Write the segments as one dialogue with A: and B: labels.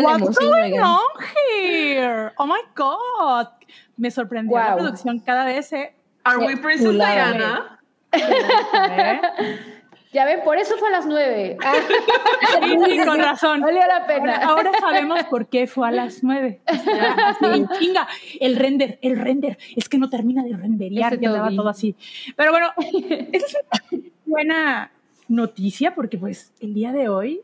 A: de
B: What's going on here? Oh my god. Me sorprendió la producción cada vez. eh.
C: Are we Princess. Diana?
D: Ya ven, por eso fue a las nueve. Ah,
B: Sí, sí, con razón.
D: valió la
B: Ahora,
D: pena.
B: ahora sabemos por qué fue a las nueve. En chinga. El render, el render. Es que no termina de renderear, ya
D: Toby.
B: todo así. Pero bueno, es una buena noticia porque pues el día de hoy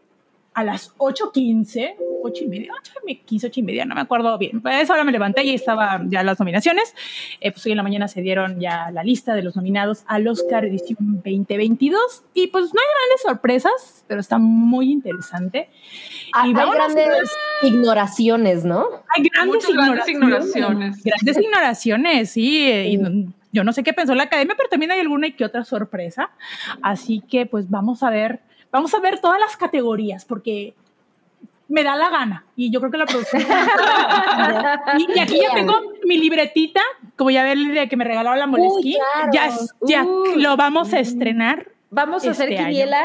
B: a las 8.15, 8 y media, 8.15, 8 y media, no me acuerdo bien. Pues a esa hora me levanté y estaban ya las nominaciones. Eh, pues hoy en la mañana se dieron ya la lista de los nominados al Oscar edición 2022 y pues no hay grandes sorpresas, pero está muy interesante.
A: Hay, hay grandes ignoraciones, ¿no?
B: hay grandes,
C: Muchas grandes
B: ignoraciones.
C: ignoraciones.
B: Grandes ignoraciones, sí. eh, y yo no sé qué pensó la academia, pero también hay alguna y que otra sorpresa. Así que, pues, vamos a ver, vamos a ver todas las categorías, porque me da la gana. Y yo creo que la producción. y, y aquí ya tengo mi libretita, como ya ven de que me regalaron la Moleskine.
A: claro.
B: Ya, ya
D: Uy.
B: lo vamos a estrenar.
D: Vamos a hacer
B: Este año.
D: quiniela.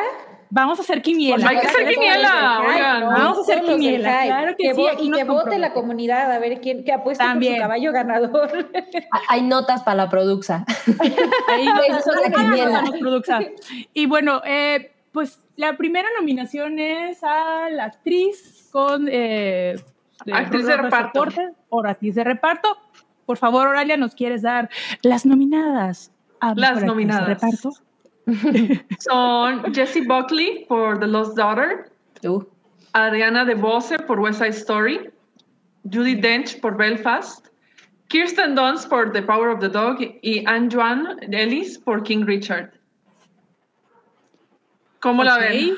B: Vamos a hacer quiniela.
C: Pues hay que hacer quiniela.
B: Vamos a hacer quiniela, claro que sí,
D: Y que vote la comunidad a ver quién que apuesta por
B: También.
D: su caballo ganador.
A: Hay- Hay notas para la produxa.
B: Ahí
A: Pues,
B: nosotros
A: la
B: Produxa. Y bueno, eh, pues la primera nominación es a la actriz con eh,
C: Actriz de reparto.
B: actriz de reparto. Por favor, Oralia, ¿nos quieres dar las nominadas? a
C: Las
B: actriz de
C: nominadas.
B: reparto?
C: Son Jessie Buckley por The Lost Daughter,
A: Uh,
C: Adriana DeBose por West Side Story, Judy Dench por Belfast, Kirsten Dunst por The Power of the Dog y Anne Joan Ellis por King Richard. ¿Cómo la ven?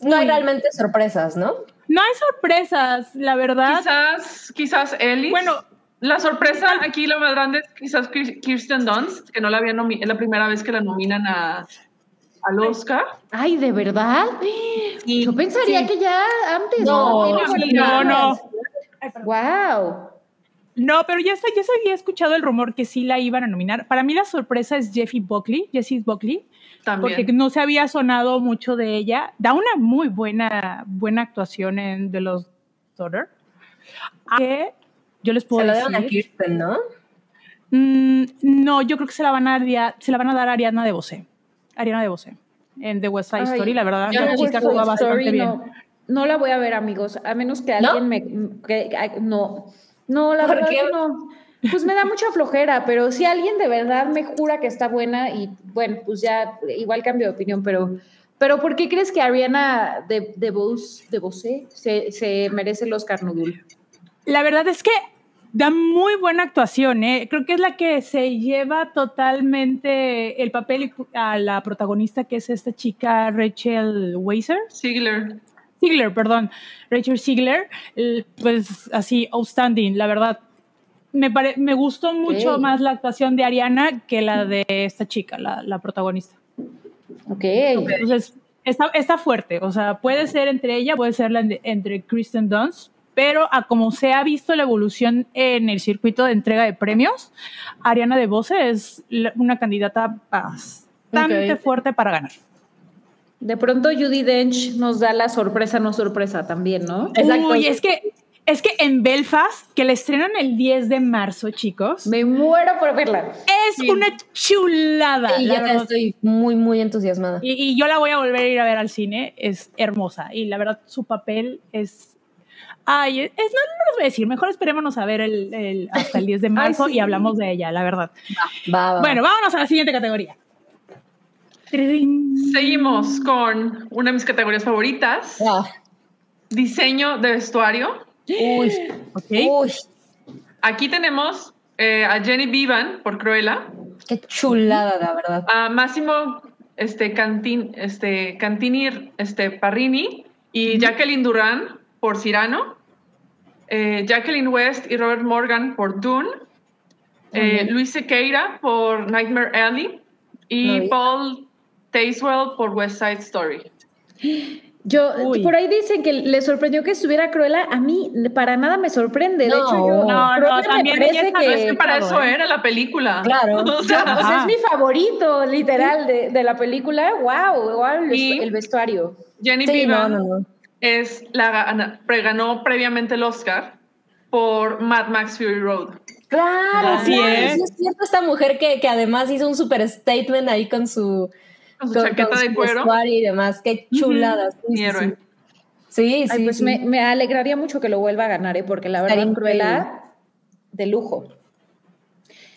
A: no hay realmente sorpresas, ¿no?
B: No hay sorpresas, la verdad.
C: Quizás, quizás Ellis.
B: Bueno,
C: la sorpresa aquí lo más grande es quizás Kir- Kirsten Dunst, que no la había nomi- es la primera vez que la nominan a, al Oscar.
D: Ay, ¿de verdad? Yo pensaría
C: sí.
D: que ya antes.
A: No,
C: no,
B: no, no.
D: Wow.
B: No, pero ya, se- ya se había escuchado el rumor que sí la iban a nominar. Para mí la sorpresa es Jeffy Buckley, Jessie Buckley,
C: También.
B: porque no se había sonado mucho de ella. Da una muy buena, buena actuación en The Lost Daughter. Que yo les puedo
A: Se
B: decir.
A: dieron a Kirsten, ¿no?
B: Mm, no, yo creo que se la van a, dar- se la van a dar a Ariana de Bose. Ariana de Bose. En The West Side
D: Ay,
B: Story, la verdad,
A: yo
B: la chica bastante bien.
D: No, no la voy a ver, amigos, a menos que
A: ¿No?
D: alguien me... que- no, no, la
A: ¿Por
D: verdad
A: qué?
D: no. Pues me da mucha flojera, pero si alguien de verdad me jura que está buena y bueno, pues ya igual cambio de opinión, pero... Pero ¿por qué crees que Ariana de, de, Bose, de Bose se, se merece el Oscar Nudul?
B: La verdad es que da muy buena actuación, ¿eh? Creo que es la que se lleva totalmente el papel a la protagonista, que es esta chica Rachel Weiser.
C: Ziegler.
B: Ziegler, perdón, Rachel Ziegler, el- pues así, outstanding, la verdad. Me, pare- me gustó mucho más la actuación de Ariana que la de esta chica, la, la protagonista.
D: Ok.
B: Entonces, está, está fuerte, o sea, puede ser entre ella, puede ser la de- entre Kristen Dunst, pero a como se ha visto la evolución en el circuito de entrega de premios, Ariana DeBose es la- una candidata bastante
D: Ok.
B: fuerte para ganar.
D: De pronto Judy Dench nos da la sorpresa, no sorpresa también, ¿no?
A: Exacto.
B: Uy, es que, es que en Belfast, que la estrenan el 10 de marzo, chicos,
D: Me muero por verla.
B: es
C: Sí.
B: una chulada.
A: Y
B: verdad.
A: estoy muy, muy entusiasmada.
B: Y, y yo la voy a volver a ir a ver al cine, es hermosa. Y la verdad, su papel es. Ay, es, no, no les voy a decir, mejor esperémonos a ver el, el- hasta el 10 de marzo
D: sí.
B: y hablamos de ella, la verdad.
A: Va, va.
B: Bueno, vámonos a la siguiente categoría.
C: Seguimos con una de mis categorías favoritas,
A: Ah,
C: diseño de vestuario.
A: Uy,
B: Ok.
A: uy,
C: Aquí tenemos eh, a Jenny Vivan por Cruella,
A: qué chulada, la verdad.
C: a Máximo este, Cantin, este, Cantini este, Parrini y Jacqueline Duran por Cyrano, eh, Jacqueline West y Robert Morgan por Dune, eh, Luis Sequeira por Nightmare Alley y
A: No.
C: Paul Tazewell por West Side Story.
D: Yo,
B: Uy.
D: por ahí dicen que le sorprendió que estuviera Cruella. A mí para nada me sorprende. De
A: No,
D: hecho, yo
B: no, no,
D: me
B: también
D: parece
C: Pero es que
D: que
C: para eso
B: ¿eh?
C: era la película.
A: Claro.
C: O sea,
D: es mi favorito, literal, de, de la película. Wow, wow el,
C: Y-
D: el vestuario.
C: Jenny
A: Sí, no,
C: Piven
A: no, no.
C: es la ganó previamente el Oscar por Mad Max Fury Road.
A: Claro,
B: Así
A: claro,
B: es.
A: sí es cierto esta mujer que, que además hizo un super statement ahí con su,
C: Con su
A: con-
C: chaqueta
A: con
C: de
A: su
C: cuero.
A: vestuario y demás. Qué chulada. sí,
C: Mi
A: sí,
C: héroe.
A: sí. Sí, sí,
D: Ay, pues
A: sí.
D: me, me alegraría mucho que lo vuelva a ganar, ¿eh? porque la verdad. Cruella, de lujo.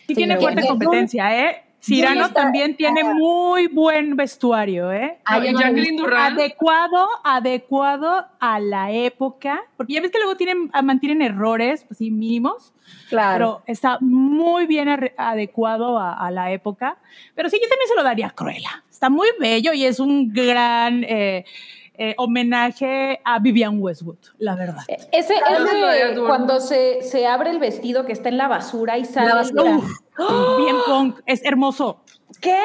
B: Sí tiene fuerte competencia, ¿eh? Cyrano
A: está-
B: también tiene muy buen vestuario, ¿eh?
C: No,
A: yo
C: y
A: no lo he
C: Jacqueline. Durán.
B: Adecuado, adecuado a la época, porque ya ves que luego tienen, ah, mantienen errores, pues sí, mínimos,
A: Claro.
B: pero está muy bien adecuado a, a la época. Pero sí, yo también se lo daría a Cruella. Está muy bello y es un gran eh, eh, homenaje a Vivian Westwood, la verdad.
D: E- Ese, cuando se, se abre el vestido que está en la basura y sale.
A: La basura.
D: ¡Oh!
B: Bien punk, es hermoso.
D: ¿Qué?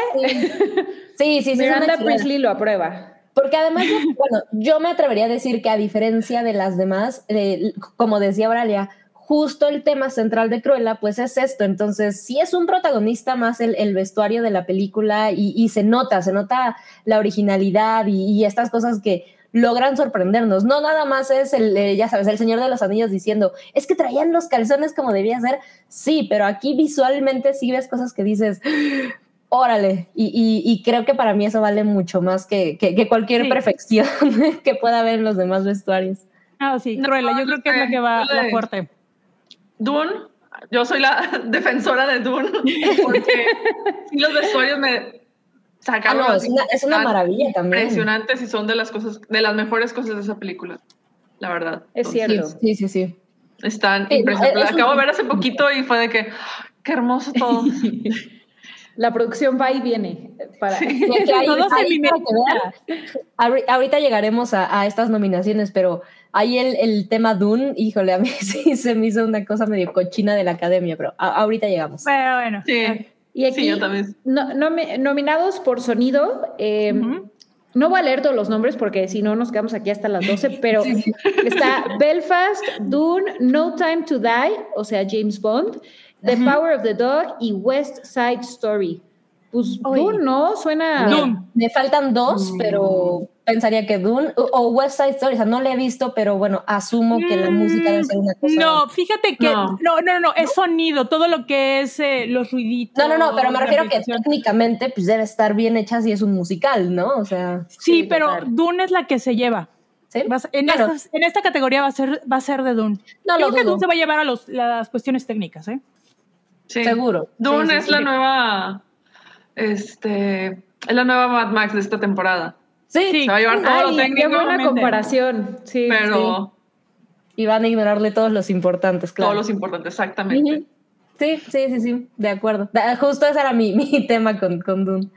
A: Sí, sí, sí.
D: Miranda. Priestley lo aprueba.
A: Porque además, yo- bueno, yo me atrevería a decir que a diferencia de las demás, eh, como decía Auralia, justo el tema central de Cruella, pues es esto. Entonces, sí es un protagonista más el, el vestuario de la película y, y se nota, se nota la originalidad y, y estas cosas que logran sorprendernos. No nada más es el, eh, ya sabes, el Señor de los Anillos diciendo, es que traían los calzones como debía ser. Sí, pero aquí visualmente sí ves cosas que dices, órale. Y, y- y creo que para mí eso vale mucho más que, que- que cualquier
B: Sí.
A: perfección que pueda haber en los demás vestuarios.
B: Ah, sí,
C: No,
B: Cruella, yo creo que es la que va la fuerte.
C: Dune, yo soy la defensora de Dune, porque sí, los vestuarios me
A: Ah,
C: sacaron.
A: no, es una, es una
C: tan
A: maravilla también.
C: Impresionantes y son de las cosas, de las mejores cosas de esa película, la verdad.
D: Es
C: Entonces,
D: cierto.
A: Sí, sí, sí.
C: Están
A: Sí, no,
C: impresionantes.
A: es un-
C: Acabo de ver hace poquito y fue de que, ¡ah, qué hermoso todo.
D: La producción va y viene. Para...
A: Que hay-
B: Todo se
A: hay. Ahori- Ahorita llegaremos a, a estas nominaciones, pero ahí el, el tema Dune, híjole, a mí sí se me hizo una cosa medio cochina de la academia, pero a- ahorita llegamos.
B: Pero bueno.
C: Sí,
D: Y aquí,
C: sí, yo también.
D: no- nomi- nominados por sonido, eh, no voy a leer todos los nombres porque si no nos quedamos aquí hasta las 12, pero está Belfast, Dune, No Time to Die, o sea, James Bond, The Power of the Dog y West Side Story. Pues
B: Uy.
D: Dune, ¿no? Suena...
A: Me-
B: Dune.
A: Me faltan dos, pero pensaría que Dune o, o West Side Story, o sea, no le he visto, pero bueno, asumo que la música debe ser una cosa.
B: No, fíjate que
C: No.
B: no, no, no, es sonido, todo lo que es eh, los ruiditos.
A: No, no, no, pero me
B: la
A: refiero a que técnicamente pues debe estar bien hecha si es un musical, ¿no? O sea,
B: Sí,
D: Sí,
B: pero. Dune es la que se lleva.
A: ¿sí?
B: Va a ser- en,
A: Bueno,
B: estas- en esta categoría va a ser, va a ser de Dune.
A: No
B: Yo
A: lo
B: creo que
A: dudo.
B: Dune se va a llevar a los, las cuestiones técnicas, ¿eh?
C: Sí.
A: Seguro.
C: Dune
A: Sí,
C: es
A: sí.
C: la nueva, este, es la nueva Mad Max de esta temporada.
A: Sí,
B: Sí.
C: Se va a llevar todo
D: Ay,
C: lo
D: qué
C: técnico,
D: buena
B: Obviamente.
D: comparación. Sí,
C: pero
A: y van a ignorarle todos los importantes, claro.
C: todos los importantes, exactamente.
A: Sí, sí, sí, sí, de acuerdo. Justo ese era mi, mi tema con, con Dune.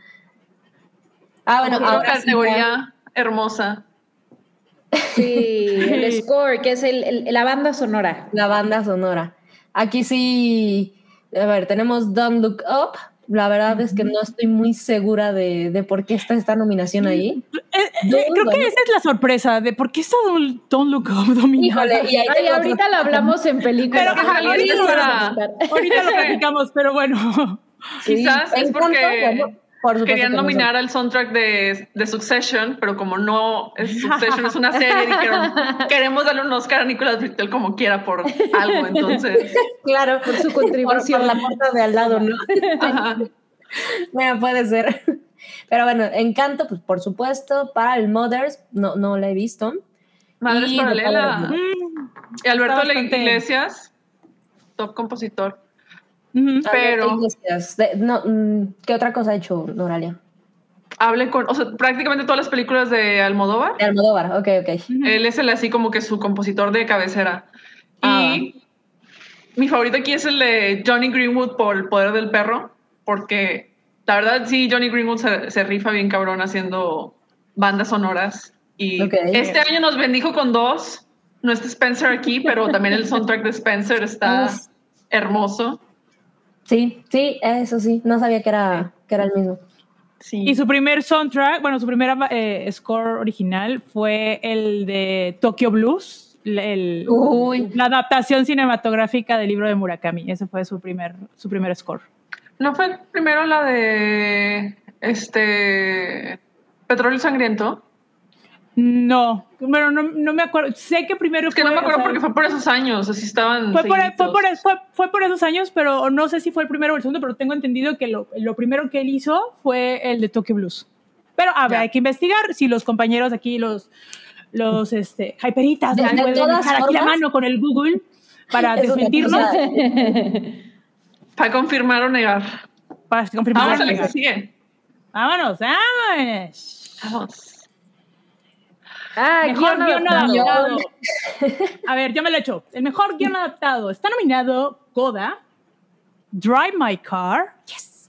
A: Ah, bueno,
C: Otra
A: ahora sí,
C: categoría hermosa.
D: Sí, el score, que es el- el- la banda sonora.
A: la banda sonora. Aquí sí, a ver, tenemos Don't Look Up. La verdad es que no estoy muy segura de, de por qué está esta nominación ahí.
B: Eh, eh, creo que esa es la sorpresa de por qué está Don't, Look Up dominada.
A: Híjole, y ahí
D: Ay,
A: tengo
D: ahorita lo hablamos en película.
B: Pero, ajá,
D: Ahorita
C: ahorita
D: lo
B: platicamos, pero bueno.
A: Sí,
C: Quizás es porque
A: bueno,
C: Querían
A: que no
C: nominar al soundtrack de, de Succession, pero como no es Succession, es una serie, dijeron, queremos darle un Oscar a Nicolas Brittel como quiera por algo, entonces.
A: Claro,
D: Por su contribución.
A: por la puerta de al lado, ¿no?
C: ajá.
A: Bueno, puede ser. Pero bueno, Encanto, pues por supuesto. Para el Mothers, no, no la he visto.
C: Madres
A: Y
C: Paralela.
B: Mm,
C: Y Alberto Iglesias, top compositor. Pero-
A: de- no, mm, ¿Qué otra cosa ha hecho Noralia?
C: Hable con, o sea, prácticamente todas las películas de Almodóvar.
A: De Almodóvar, ok, ok.
C: Él es el así como que su compositor de cabecera.
A: Ah,
C: y mi favorito aquí es el de Johnny Greenwood por El Poder del Perro, porque la verdad sí, Johnny Greenwood se, se rifa bien cabrón haciendo bandas sonoras. Y
A: Ok.
C: este año nos bendijo con dos. No está Spencer aquí, pero también el soundtrack de Spencer está hermoso.
A: Sí, sí, eso sí. No sabía que era, que era el mismo.
C: Sí.
B: Y su primer soundtrack, bueno, su primer eh, score original fue el de Tokyo Blues, el-
A: Uy.
B: la adaptación cinematográfica del libro de Murakami. Ese fue su primer, su primer score.
C: ¿No fue primero la de este Petróleo Sangriento?
B: No, bueno, no, no me acuerdo. Sé que primero
C: Es que no me acuerdo
B: o sea,
C: porque fue por esos años, así estaban.
B: Fue por, fue, por, fue, fue por esos años, pero no sé si fue el primero o el segundo, pero tengo entendido que lo, lo primero que él hizo fue el de Tokyo Blues. Pero a ver,
C: Ya.
B: hay que investigar si los compañeros aquí, los, los este, hyperitas,
A: De-
B: nos
A: de
B: pueden dejar aquí la mano con el Google para desmentirnos,
C: Para confirmar o negar.
B: para confirmar.
C: Vamos a la
B: que-
C: que sigue.
B: Vámonos, vámonos.
C: Vamos.
D: Ah,
B: Mejor
D: guion
B: guion
D: adaptado.
B: adaptado. A ver, yo me lo he hecho. El mejor guion adaptado. Está nominado Coda, Drive My Car, yes.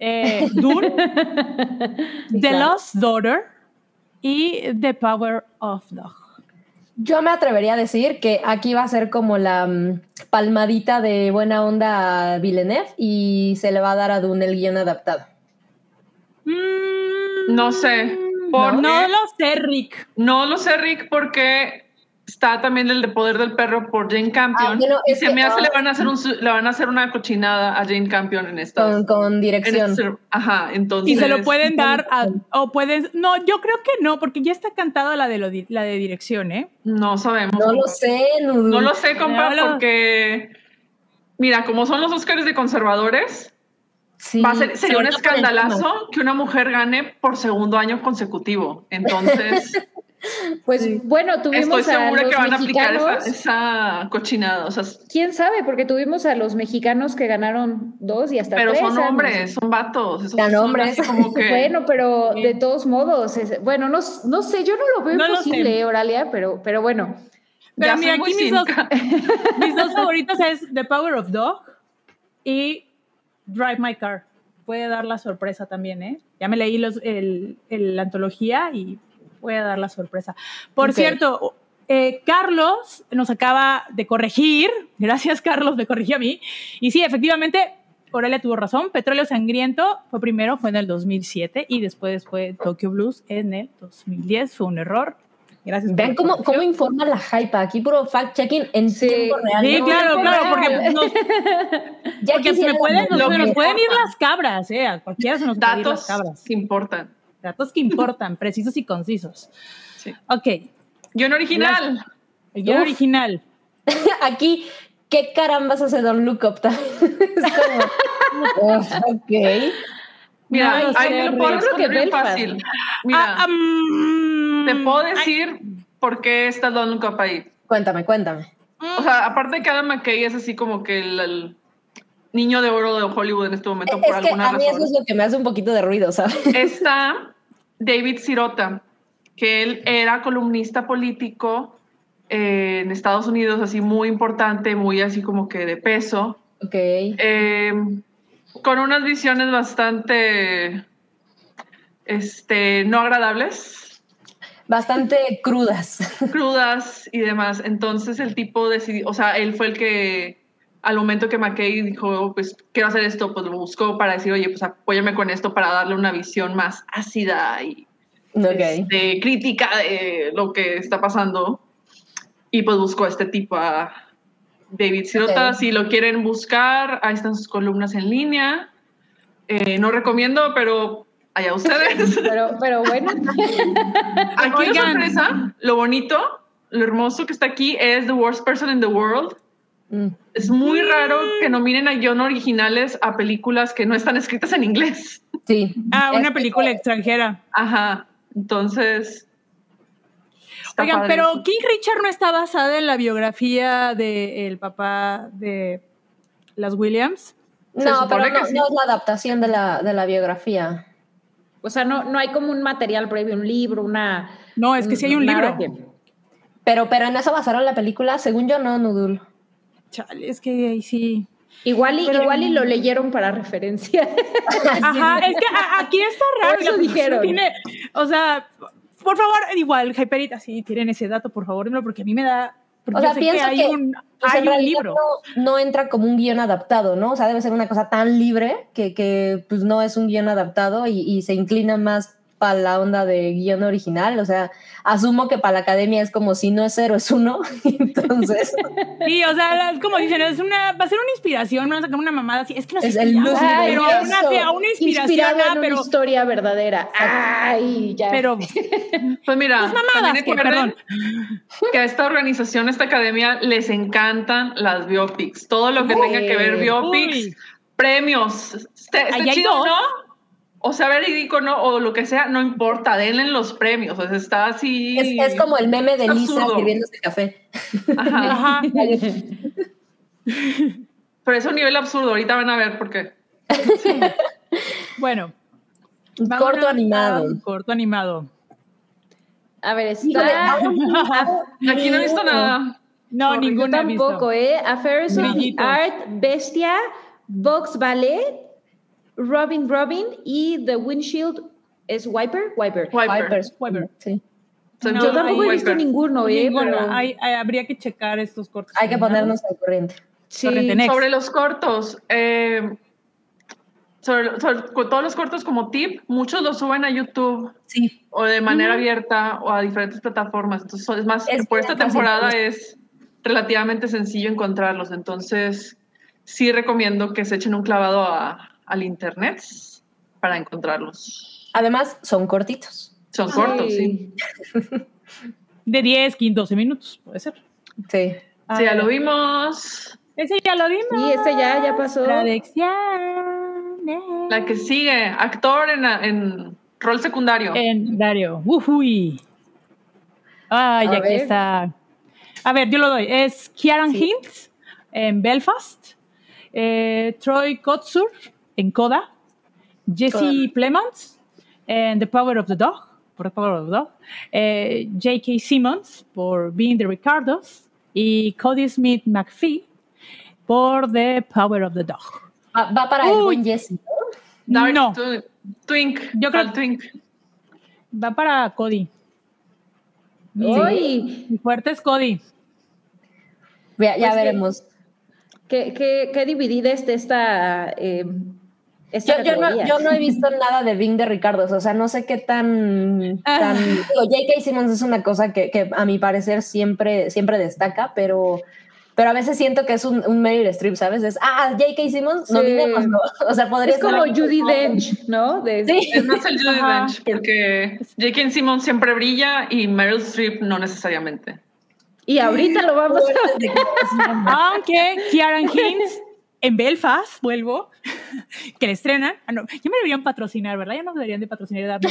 B: eh, Dune, The
A: claro.
B: Lost Daughter y The Power of Dog.
A: Yo me atrevería a decir que aquí va a ser como la mm, palmadita de buena onda a Villeneuve y se le va a dar a Dune el guion adaptado.
B: Mm,
C: No sé.
B: No,
C: Porque
B: no lo sé, Rick.
C: no lo sé, Rick, porque está también el de Poder del Perro por Jane Campion.
A: Ah, bueno,
C: y se
A: que-
C: me hace
A: ah.
C: le van a hacer un le van a hacer una cochinada a Jane Campion en esta.
A: Con, con dirección.
C: Ajá, entonces.
B: Y se lo pueden dar a, o pueden, no, yo creo que no, porque ya está cantada la de, lo la de dirección, ¿eh?
C: No sabemos.
A: No lo sé.
C: No lo sé, compa,
B: No lo-
C: porque. Mira, como son los Oscars de conservadores,
A: Sí,
C: va a ser, sería un
A: a
C: escandalazo que una mujer gane por segundo año consecutivo. Entonces,
D: Pues bueno, tuvimos
C: estoy
D: a
C: segura
D: los
C: que van a aplicar esa,
D: mexicanos.
C: esa cochinada. O sea,
D: ¿Quién sabe? Porque tuvimos a los mexicanos que ganaron dos y hasta
C: pero
D: tres
C: son
D: años.
C: hombres, son vatos. esos son
A: hombres.
C: como que-
D: Bueno, pero de todos modos, es- bueno, no, no sé, yo no lo veo
B: No lo
D: imposible,
B: sé.
D: Oralia, pero, pero bueno.
B: Pero
C: Ya
B: mira, aquí mis dos, mis dos favoritos es The Power of Dog y Drive My Car. Puede dar la sorpresa también, ¿eh? Ya me leí los, el, el- la antología y puede dar la sorpresa. Por cierto, eh, Carlos nos acaba de corregir. Gracias, Carlos, me corrigió a mí. Y sí, efectivamente, Aurelia tuvo razón. Petróleo Sangriento fue primero, fue en el 2007 y después fue Tokyo Blues en el 2010. Fue un error. Gracias.
A: Vean cómo, cómo informa la hype. Aquí puro fact-checking en
D: Sí.
A: tiempo real.
B: Sí,
A: ¿no?
B: claro, claro, porque
D: no.
B: nos,
A: Ya
B: porque se, me pueden, nos,
C: que
B: nos pueden ir
C: importa.
B: las cabras, ¿eh? A cualquiera se nos pueden ir las
C: datos
B: cabras.
C: que importan.
B: Datos que importan, precisos y concisos.
C: Sí.
B: Ok,
C: Guión original.
A: guion
B: original.
A: Aquí, ¿qué carambas hace Don Look Up? es como, Uf, ok.
C: Mira,
D: No
C: ahí lo puedo fácil. Mira,
B: Ah, mm,
C: te puedo
B: ay,
C: decir por qué está Don't Look Up ahí.
A: Cuéntame, cuéntame.
C: O sea, aparte de que Adam McKay es así como que el, el niño de oro de Hollywood en este momento por
A: Es que
C: alguna
A: a mí eso es lo que me hace un poquito de ruido, ¿sabes?
C: Está David Sirota, que él era columnista político eh, en Estados Unidos, así muy importante, muy así como que de peso,
A: Ok.
C: eh, con unas visiones bastante este, no agradables,
A: Bastante crudas.
C: crudas y demás. Entonces el tipo decidió, o sea, él fue el que al momento que McKay dijo, pues quiero hacer esto, pues lo buscó para decir, oye, pues apóyame con esto para darle una visión más ácida y
A: Ok.
C: este, crítica de lo que está pasando. Y pues buscó a este tipo, a David Sirota.
A: Ok.
C: Si lo quieren buscar, ahí están sus columnas en línea. Eh, no recomiendo, pero allá ustedes.
D: Pero, pero bueno,
C: aquí la sorpresa, lo bonito, lo hermoso que está aquí es The Worst Person in the World.
A: Mm.
C: Es muy raro que nominen a guion originales a películas que no están escritas en inglés.
A: Sí.
B: Ah, una
A: Es-
B: película extranjera.
C: Ajá. Entonces. está
B: Oigan,
C: padre
B: pero. King Richard no está basada en la biografía del papá de las Williams.
A: No, pero no,
C: sí.
A: no es la adaptación de la, de la biografía.
D: O sea, no, no hay como un material previo, un libro, una...
B: No, es que sí hay un libro.
D: que-
A: Pero, pero en eso basaron la película, según yo, no, Nudul.
B: Chale, es que ahí sí.
D: Igual y,
B: Pero-
D: igual y lo leyeron para referencia.
B: Ajá, es que a- aquí está raro.
D: Por eso dijeron.
B: tiene- o sea, por favor, igual, Hyperita, sí, tienen ese dato, por favor, dímelo, porque a mí me da Porque
A: O sea,
B: que
A: pienso
B: hay
A: que,
B: un,
A: Pues
B: hay un libro.
A: No, no entra como un guion adaptado, ¿no? O sea, debe ser una cosa tan libre que, que pues no es un guion adaptado y, y se inclina más para la onda de guion original. O sea, asumo que para la academia es como si no es cero, es uno. Entonces,
B: Sí, o sea, la- como dicen, es una, va a ser una inspiración, van a sacar una mamada así. Es que no sé
A: Es
B: si
A: el luz
B: pero una, una inspiración, ah,
D: en
B: pero,
D: una historia verdadera. Ay, ya.
B: pero
C: Pues mira,
B: mamadas
C: también
B: que, perdón.
C: que a esta organización, a esta academia, les encantan las biopics. Todo lo que tenga que ver
D: Uy.
C: biopics,
B: Uy.
C: premios.
B: Ahí hay
C: chido. ¿no? O sea, verídico, ¿no? O lo que sea, no importa, denle los premios. O sea, está así.
A: es, es como el meme de Lisa
C: absurdo.
A: sirviéndose café.
C: Ajá.
B: Ajá.
C: Pero es un nivel absurdo. Ahorita van a ver por qué.
B: Bueno.
A: Un
B: vámonos
A: corto animado.
B: Corto animado.
D: A ver, está.
C: Aquí no he visto nada.
B: No, ninguna visto.
D: tampoco, ¿eh? Affairs of. Art, Bestia, Vox Ballet, Robin Robin y The Windshield es Wiper. Wiper.
C: Wiper.
A: Wipers.
B: Wiper.
A: Sí.
B: No,
D: Yo tampoco he
C: Wiper.
D: visto ninguno, ¿eh?
B: Ninguna.
D: Pero-
B: Hay- hay- habría que checar estos cortos.
A: Hay que ponernos al corriente.
D: Sí.
B: Corriente.
C: Sobre los cortos, eh, sobre, todos los cortos como tip, muchos los suben a YouTube
A: Sí.
C: o de manera abierta o a diferentes plataformas. Entonces, es más,
A: Es
C: por esta temporada es relativamente sencillo encontrarlos. Entonces, sí recomiendo que se echen un clavado a- al internet para encontrarlos.
A: Además, son cortitos.
C: Son cortos, sí.
B: De 10, 15, 12 minutos, puede ser.
A: Sí.
C: Sí, ya
B: Ah,
C: lo vimos.
B: Ese ya lo vimos.
D: Sí, este ya, ya pasó.
C: La que sigue, actor en, en rol secundario.
B: En Dario. Ujuy. Ay,
D: A
B: aquí
D: ver.
B: está. A ver, yo lo doy. Es Kieran
A: Sí.
B: Hinks en Belfast. eh, Troy Kotsur en Coda. Jesse. Plemons en The Power of the Dog. Por The Power of the Dog. eh, J.K. Simmons por Being the Ricardos. Y Cody Smith McPhee por The Power of the Dog.
A: Va, va para el buen Jesse.
C: Dark
B: no,
C: Twi- Twink.
B: Yo creo-
C: Twink.
B: va para Cody. Mi,
D: Uy,
B: mi fuerte es Cody.
A: Ya, ya
D: Pues
A: veremos.
D: qué, qué, qué dividida está esta, eh, esta
A: Yo, yo, no, yo no he visto nada de Bing de Ricardo, o sea, no sé qué tan...
B: Ah.
A: tan digo, J.K. Simmons es una cosa que, que a mi parecer siempre, siempre destaca, pero, pero a veces siento que es un, un Meryl Streep, ¿sabes? Es, ah, J.K. Simmons,
D: Sí.
A: nominémoslo. O sea, podría
D: Es como Judy Dench, ¿no? De-
A: Sí.
C: Es más el Judy
B: Ajá.
C: Dench, porque J.K. Simmons siempre brilla y Meryl Streep no necesariamente.
D: Y ahorita lo vamos a
B: Aunque Kieran Hinks en Belfast, vuelvo, que le estrenan. Ah, no, ya me deberían patrocinar, ¿verdad? Ya nos deberían de patrocinar y darme.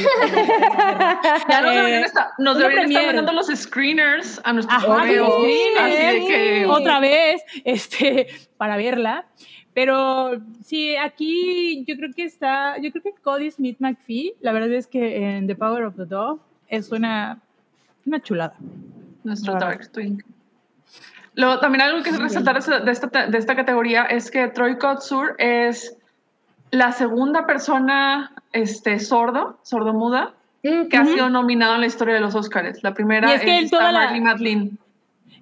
C: Ya nos deberían estar, nos deberían estar mandando los screeners a nuestros
B: Ajá, los screeners.
C: Que.
B: Otra vez, este, para verla. Pero sí, aquí yo creo que está, yo creo que Cody Smith McPhee, la verdad es que en The Power of the Dog es una, una chulada.
C: Nuestro. Dark Twink. Luego, también algo que resaltar de esta, de esta categoría es que Troy Kotsur es la segunda persona este, sordo, sordomuda,
A: Mm,
C: que ha sido nominado en la historia de los Oscars. La primera
B: Y es que en
C: esta
B: toda la-
C: Marley Matlin.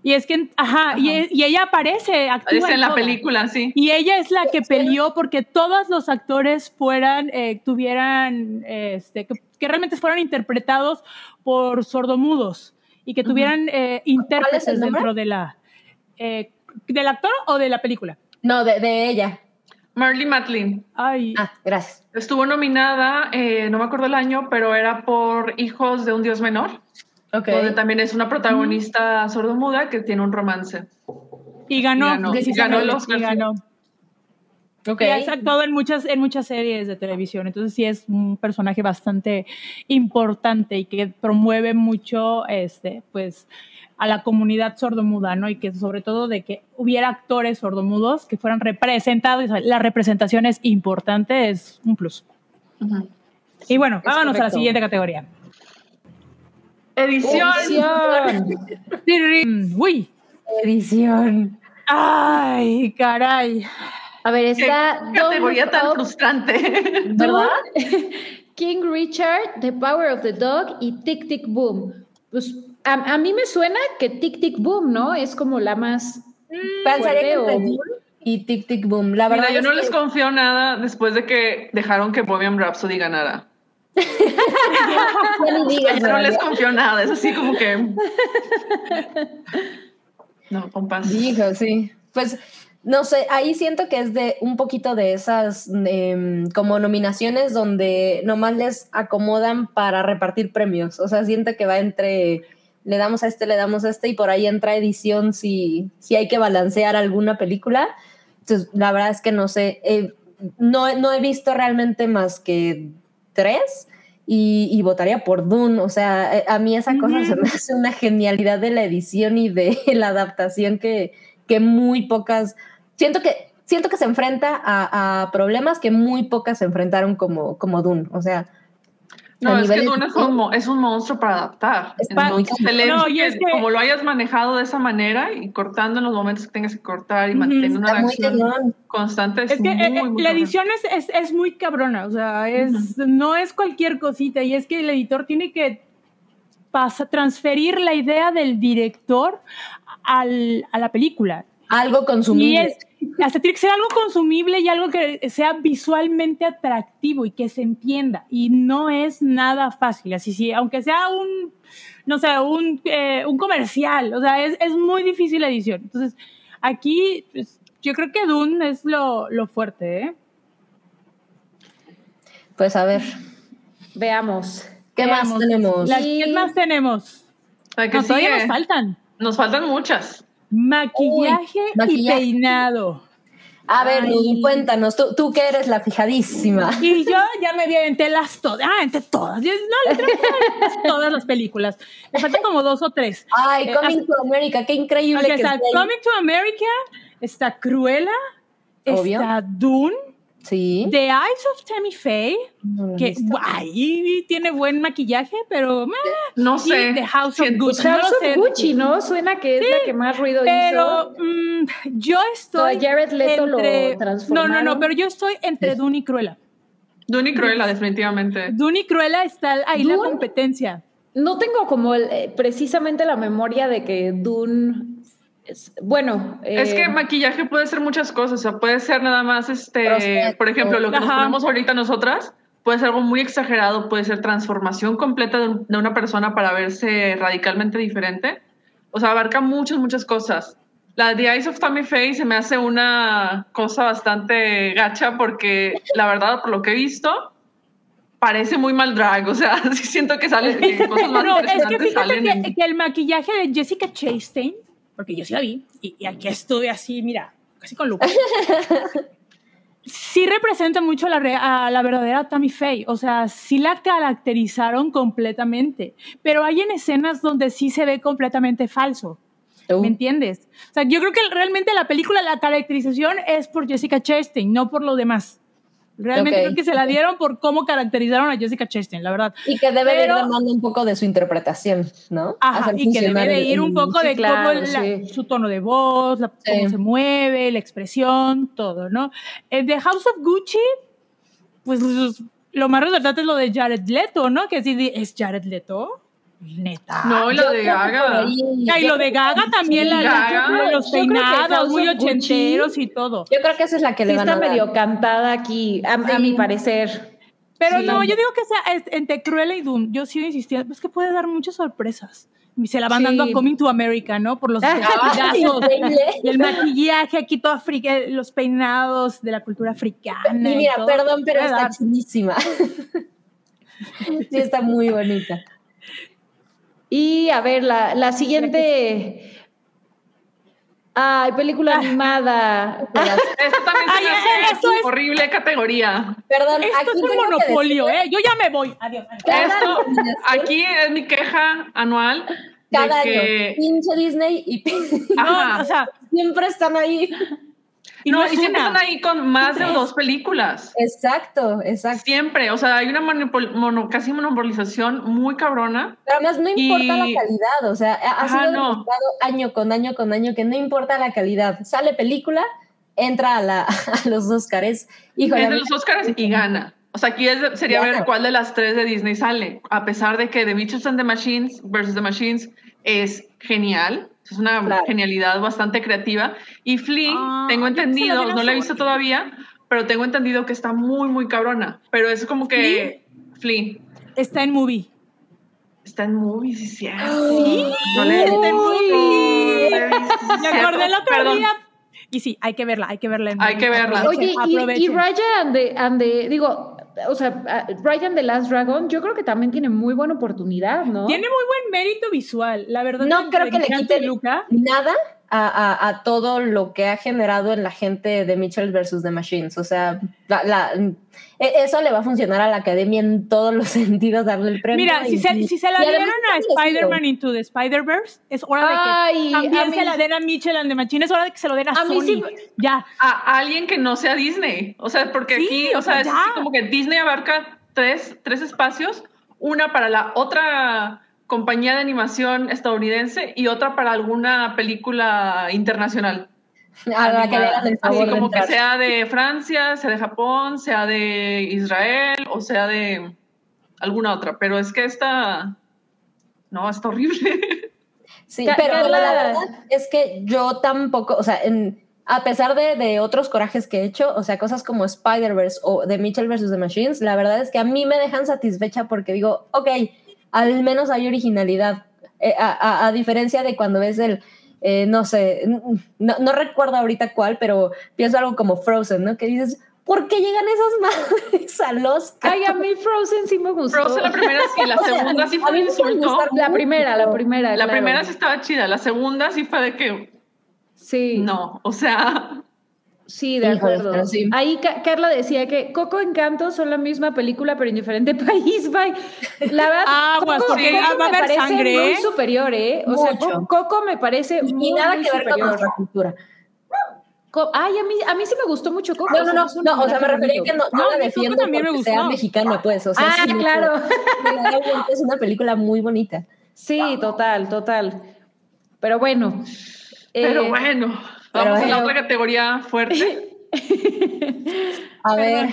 B: Y es que, ajá, Y, e- y ella aparece, actúa
C: Es en la
B: toda.
C: película, sí.
B: Y ella es la que peleó porque todos los actores fueran, eh, tuvieran, este, que, que realmente fueran interpretados por sordomudos y que tuvieran eh, intérpretes dentro de la, eh, del actor o de la película.
A: No, de, de ella.
C: Marley Matlin.
B: Ay,
A: Ah, gracias.
C: Estuvo nominada, eh, no me acuerdo el año, pero era por Hijos de un Dios Menor,
A: Ok.
C: donde también es una protagonista sordomuda que tiene un romance.
B: y ganó,
C: y ganó,
B: precisamente,
C: ganó el Oscar,
B: y ganó.
A: Ok.
B: Y ha actuado en muchas, en muchas series de televisión, entonces sí es un personaje bastante importante y que promueve mucho este, pues, a la comunidad sordomuda, ¿no? Y que sobre todo de que hubiera actores sordomudos que fueran representados, la representación es importante, es un plus. Y bueno, vámonos a la siguiente categoría.
C: Edición.
D: Edición.
B: Uy,
A: Edición.
B: ay, caray.
D: A ver,
C: Qué
D: está Don't
C: categoría
D: Look
C: tan
D: Up,
C: frustrante.
A: ¿Verdad?
D: King Richard, The Power of the Dog y Tic Tic Boom. Pues A, a mí me suena que Tic Tic Boom, ¿no? Es como la más.
A: Pensaría que y Tic Tic Boom. La verdad
C: Mira, yo
A: es
C: no
A: que-
C: les confío nada después de que dejaron que Bohemian Rhapsody ganara.
A: Ni digas,
C: no les confío nada, es así como que. No, compas.
A: Dijo, sí. Pues no sé, ahí siento que es de un poquito de esas em, como nominaciones donde nomás les acomodan para repartir premios. O sea, siento que va entre le damos a este, le damos a este y por ahí entra edición si, si hay que balancear alguna película. Entonces, la verdad es que no sé. eh, no, no he visto realmente más que tres. Y, y votaría por Dune, o sea, eh, a mí esa cosa se me hace una genialidad de la edición y de la adaptación que, que muy pocas, siento que, siento que se enfrenta a, a problemas que muy pocas se enfrentaron como, como Dune, o sea,
C: No, es que Dune es un, mo- es un monstruo para adaptar.
A: Muy
C: Entonces,
B: No, y es que-
C: como lo hayas manejado de esa manera y cortando en los momentos que tengas que cortar y
B: Ujú.
C: manteniendo una acción constante es,
B: Es que
C: muy,
B: eh,
C: muy,
B: eh, la
C: cabrón.
B: edición es, es, es muy cabrona, o sea, es, no es cualquier cosita y es que el editor tiene que pasa, transferir la idea del director al, a la película.
A: Algo
B: Y
A: consumible.
B: es, hasta tiene que ser algo consumible y algo que sea visualmente atractivo y que se entienda. Y no es nada fácil. Así sí, aunque sea un, no sé, un, eh, un comercial, o sea, es, es muy difícil la edición. Entonces, aquí pues, yo creo que Dune es lo, lo fuerte, ¿eh?
A: Pues a ver,
D: Veamos.
A: ¿qué más tenemos?
B: Las-
D: Y-
B: ¿Qué más tenemos?
C: Que
B: No, todavía nos faltan.
C: nos faltan muchas.
B: Maquillaje,
A: maquillaje.
B: y peinado.
A: A ver,
B: Ay.
A: Cuéntanos, tú, tú que eres la fijadísima.
B: Y yo ya me vi entre las todas, ah, entre todas. Yo- No, literalmente todas las películas. Me faltan como dos o tres.
A: Ay,
B: Eh,
A: Coming to America, qué increíble
B: Ok,
A: que
B: está. Coming to America, está Cruella,
A: Obvio.
B: está Dune,
A: Sí.
B: The Eyes of Tammy Faye,
A: No lo
B: que ahí tiene buen maquillaje, pero meh,
C: No
B: y
C: sé.
B: The House of Gucci.
D: House
B: no lo
D: of
B: sé.
D: Gucci, ¿no? Suena que es la que más ruido
B: Pero
D: hizo.
B: mm, yo estoy
D: Jared Leto lo
B: entre, no, no,
D: transformaron.
B: no, pero yo estoy entre Dune y Cruella.
C: Dune y Cruella, definitivamente.
B: Dune y Cruella está ahí la
D: Dune-
B: competencia.
D: No tengo como el- eh, precisamente la memoria de que Dune. Bueno.
C: Es
D: eh,
C: que maquillaje puede ser muchas cosas, o sea, puede ser nada más, este, por ejemplo, lo que nos ponemos ahorita nosotras, puede ser algo muy exagerado, puede ser transformación completa de, un- de una persona para verse radicalmente diferente. O sea, abarca muchas, muchas cosas. La The Eyes of Tammy Faye se me hace una cosa bastante gacha porque la verdad, por lo que he visto, parece muy mal drag, o sea, sí siento que salen cosas más
B: No, es que fíjate
C: salen
B: que,
C: en-
B: que el maquillaje de Jessica Chastain, porque yo sí la vi, y, y aquí estuve así, mira, casi con lupa. sí representa mucho a la, re- a la verdadera Tammy Faye, o sea, sí la caracterizaron completamente, pero hay en escenas donde sí se ve completamente falso.
A: Uh,
B: ¿Me entiendes? O sea, yo creo que realmente la película, la caracterización es por Jessica Chastain, no por lo demás. Realmente creo que se la dieron por cómo caracterizaron a Jessica Chastain, la verdad.
A: y que debe de ir demandando un poco de su interpretación, ¿no?
B: Ajá,
A: Hacer
B: y que debe de ir un poco de
D: claro,
B: cómo la-
D: sí.
B: su tono de voz, la-
A: Sí.
B: cómo se mueve, la expresión, todo, ¿no? En The House of Gucci, pues lo más resaltante es lo de Jared Leto, ¿no? Que sí, es Jared Leto, neta.
C: No, y lo de Gaga.
A: ahí-
B: y lo de Gaga también, la, la-
C: Gaga.
B: los
D: creo
B: peinados muy
D: Gucci-
B: ochenteros y todo.
A: Yo creo que esa es la que
D: sí
A: le van
D: está
A: a dar.
D: medio cantada aquí, a, a
A: Sí.
D: mi parecer.
B: Pero
D: Sí.
B: no, yo digo que sea es- entre Cruella y Doom. Yo sigo insistiendo, es que puede dar muchas sorpresas. Y se la van
D: Sí.
B: dando a Coming to America, ¿no? Por los
A: increíble.
B: y el maquillaje aquí todo africa, los peinados de la cultura africana.
A: Y mira,
B: todo.
A: perdón, pero está chulísima. sí, está muy bonita.
D: Y a ver, la, la siguiente. Ay, película
B: Ah.
D: animada.
C: Esto también
B: Ay,
C: me hace
B: eso es-
C: horrible categoría.
A: Perdón,
B: Esto
A: aquí
B: es un monopolio,
A: decir-
B: ¿eh? Yo ya me voy. Adiós.
A: Cada
C: Esto, aquí es mi queja anual
A: cada
C: de
A: año,
C: que
A: pinche Disney y
C: Ajá.
B: No, o sea,
A: siempre están ahí.
B: Y
C: no,
B: no,
C: y siempre
B: una.
C: están ahí con más de dos películas.
A: Exacto, exacto.
C: Siempre, o sea, hay una monopol- mono- casi monopolización muy cabrona.
A: Pero además no importa
C: Y-
A: la calidad, o sea, ha
C: Ajá,
A: sido
C: no.
A: demostrado año con año con año que no importa la calidad. Sale película, entra a, la, a los Oscars. Híjole,
C: Es
A: a
C: los Oscars y gana. O sea, aquí es sería
A: Gana.
C: ver cuál de las tres de Disney sale. A pesar de que The Mitchells and the Machines versus The Machines es genial. Es una
A: Claro.
C: genialidad bastante creativa. Y Flea,
B: Ah,
C: tengo
B: la
C: entendido, no la he visto todavía, pero tengo entendido que está muy, muy cabrona. Pero es como que Flea
B: Está en movie.
C: está en movies, sí, cierto.
B: Sí,
C: No le
B: está en movie.
C: no le he visto, sí, es
B: Me acordé el otro
C: Perdón.
B: día. Y sí, hay que verla, hay que verla. en
C: Hay
B: movie.
C: que verla.
D: Oye, y, y. Raya and the, and the- digo, o sea, Ryan the Last Dragon, yo creo que también tiene muy buena oportunidad, ¿no?
B: Tiene muy buen mérito visual. La verdad,
A: No creo que le quite
B: Luca.
A: nada a, a- a todo lo que ha generado en la gente de Mitchell versus The Machines. O sea, la- la- e- eso le va a funcionar a la academia en todos los sentidos, darle el premio.
B: Mira, si
A: y-
B: se, si se la dieron a. Spider-Man Into the Spider-Verse, es hora de que
D: Ay, a
B: también
D: mí-
B: se la den a Mitchell and the Machine. Es hora de que se lo den a,
D: A
B: Sony.
D: sí-
B: Ya.
C: a alguien que no sea Disney. O sea, porque
B: Sí,
C: aquí, o
B: sea,
C: es como que Disney abarca tres, tres espacios, una para la otra compañía de animación estadounidense y otra para alguna película internacional.
A: a la que le hagan el
C: Así
A: de
C: como que sea de Francia, sea de Japón, sea de Israel o sea de alguna otra. Pero es que esta, no, está horrible.
A: Sí, pero
D: Carla-
A: la verdad es que yo tampoco, o sea, en- a pesar de, de otros corajes que he hecho, o sea, cosas como Spider-Verse o The Mitchell vs. The Machines, la verdad es que a mí me dejan satisfecha porque digo, ok, al menos hay originalidad. Eh, a, a- a diferencia de cuando ves el, eh, no sé, no, no recuerdo ahorita cuál, pero pienso algo como Frozen, ¿no? Que dices, ¿por qué llegan esas madres a los
D: Ay, a mí Frozen sí me gustó.
C: Frozen la primera sí, la
A: O sea,
C: segunda sí fue un insulto.
D: La primera, la primera.
C: La
D: claro.
C: primera sí estaba chida, la segunda sí fue de que
D: Sí.
C: no, o sea,
D: Sí, de
A: Híjole,
D: acuerdo.
A: pero sí.
D: Ahí Ca- Carla decía que Coco Encanto son la misma película, pero en diferente país. Bye. La verdad,
B: Aguas,
D: Coco,
B: porque
D: Coco
B: va a
D: me
B: haber
D: parece
B: sangre,
D: muy
B: ¿eh?
D: superior, ¿eh? O sea,
A: Mucho.
D: Coco me parece
A: y
D: muy,
A: nada
D: muy
A: que ver con nuestra cultura.
D: Ay, a mí, a mí sí me gustó mucho Coco.
A: No, no, no, o sea, me refería a que no,
D: bonito.
A: no
B: No,
A: la defiendo
B: también me
A: porque sea
B: gustó.
A: mexicana, pues, o sea,
D: Ah,
A: sí,
D: claro.
A: es una película muy bonita.
D: Sí, total, total. Pero bueno.
C: pero
D: eh,
C: bueno,
A: pero
C: vamos a la otra categoría fuerte.
A: A ver,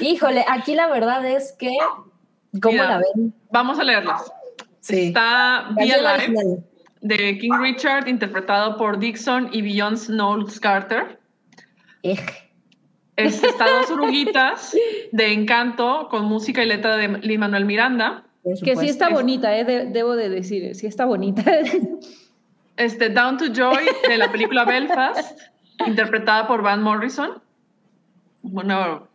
A: híjole, aquí la verdad es que, ¿cómo
C: Mira,
A: la ven?
C: Vamos a leerlas.
A: Sí.
C: Está Alive
A: original.
C: de King Richard, interpretado por Dixon y Beyoncé Knowles Carter.
A: Ej.
C: Es- Está Dos Oruguitas de Encanto, con música y letra de Lin Manuel Miranda.
D: que sí está bonita, eh, de- debo de decir, sí está bonita.
C: Este, Down to Joy de la película Belfast, interpretada por Van Morrison. Bueno,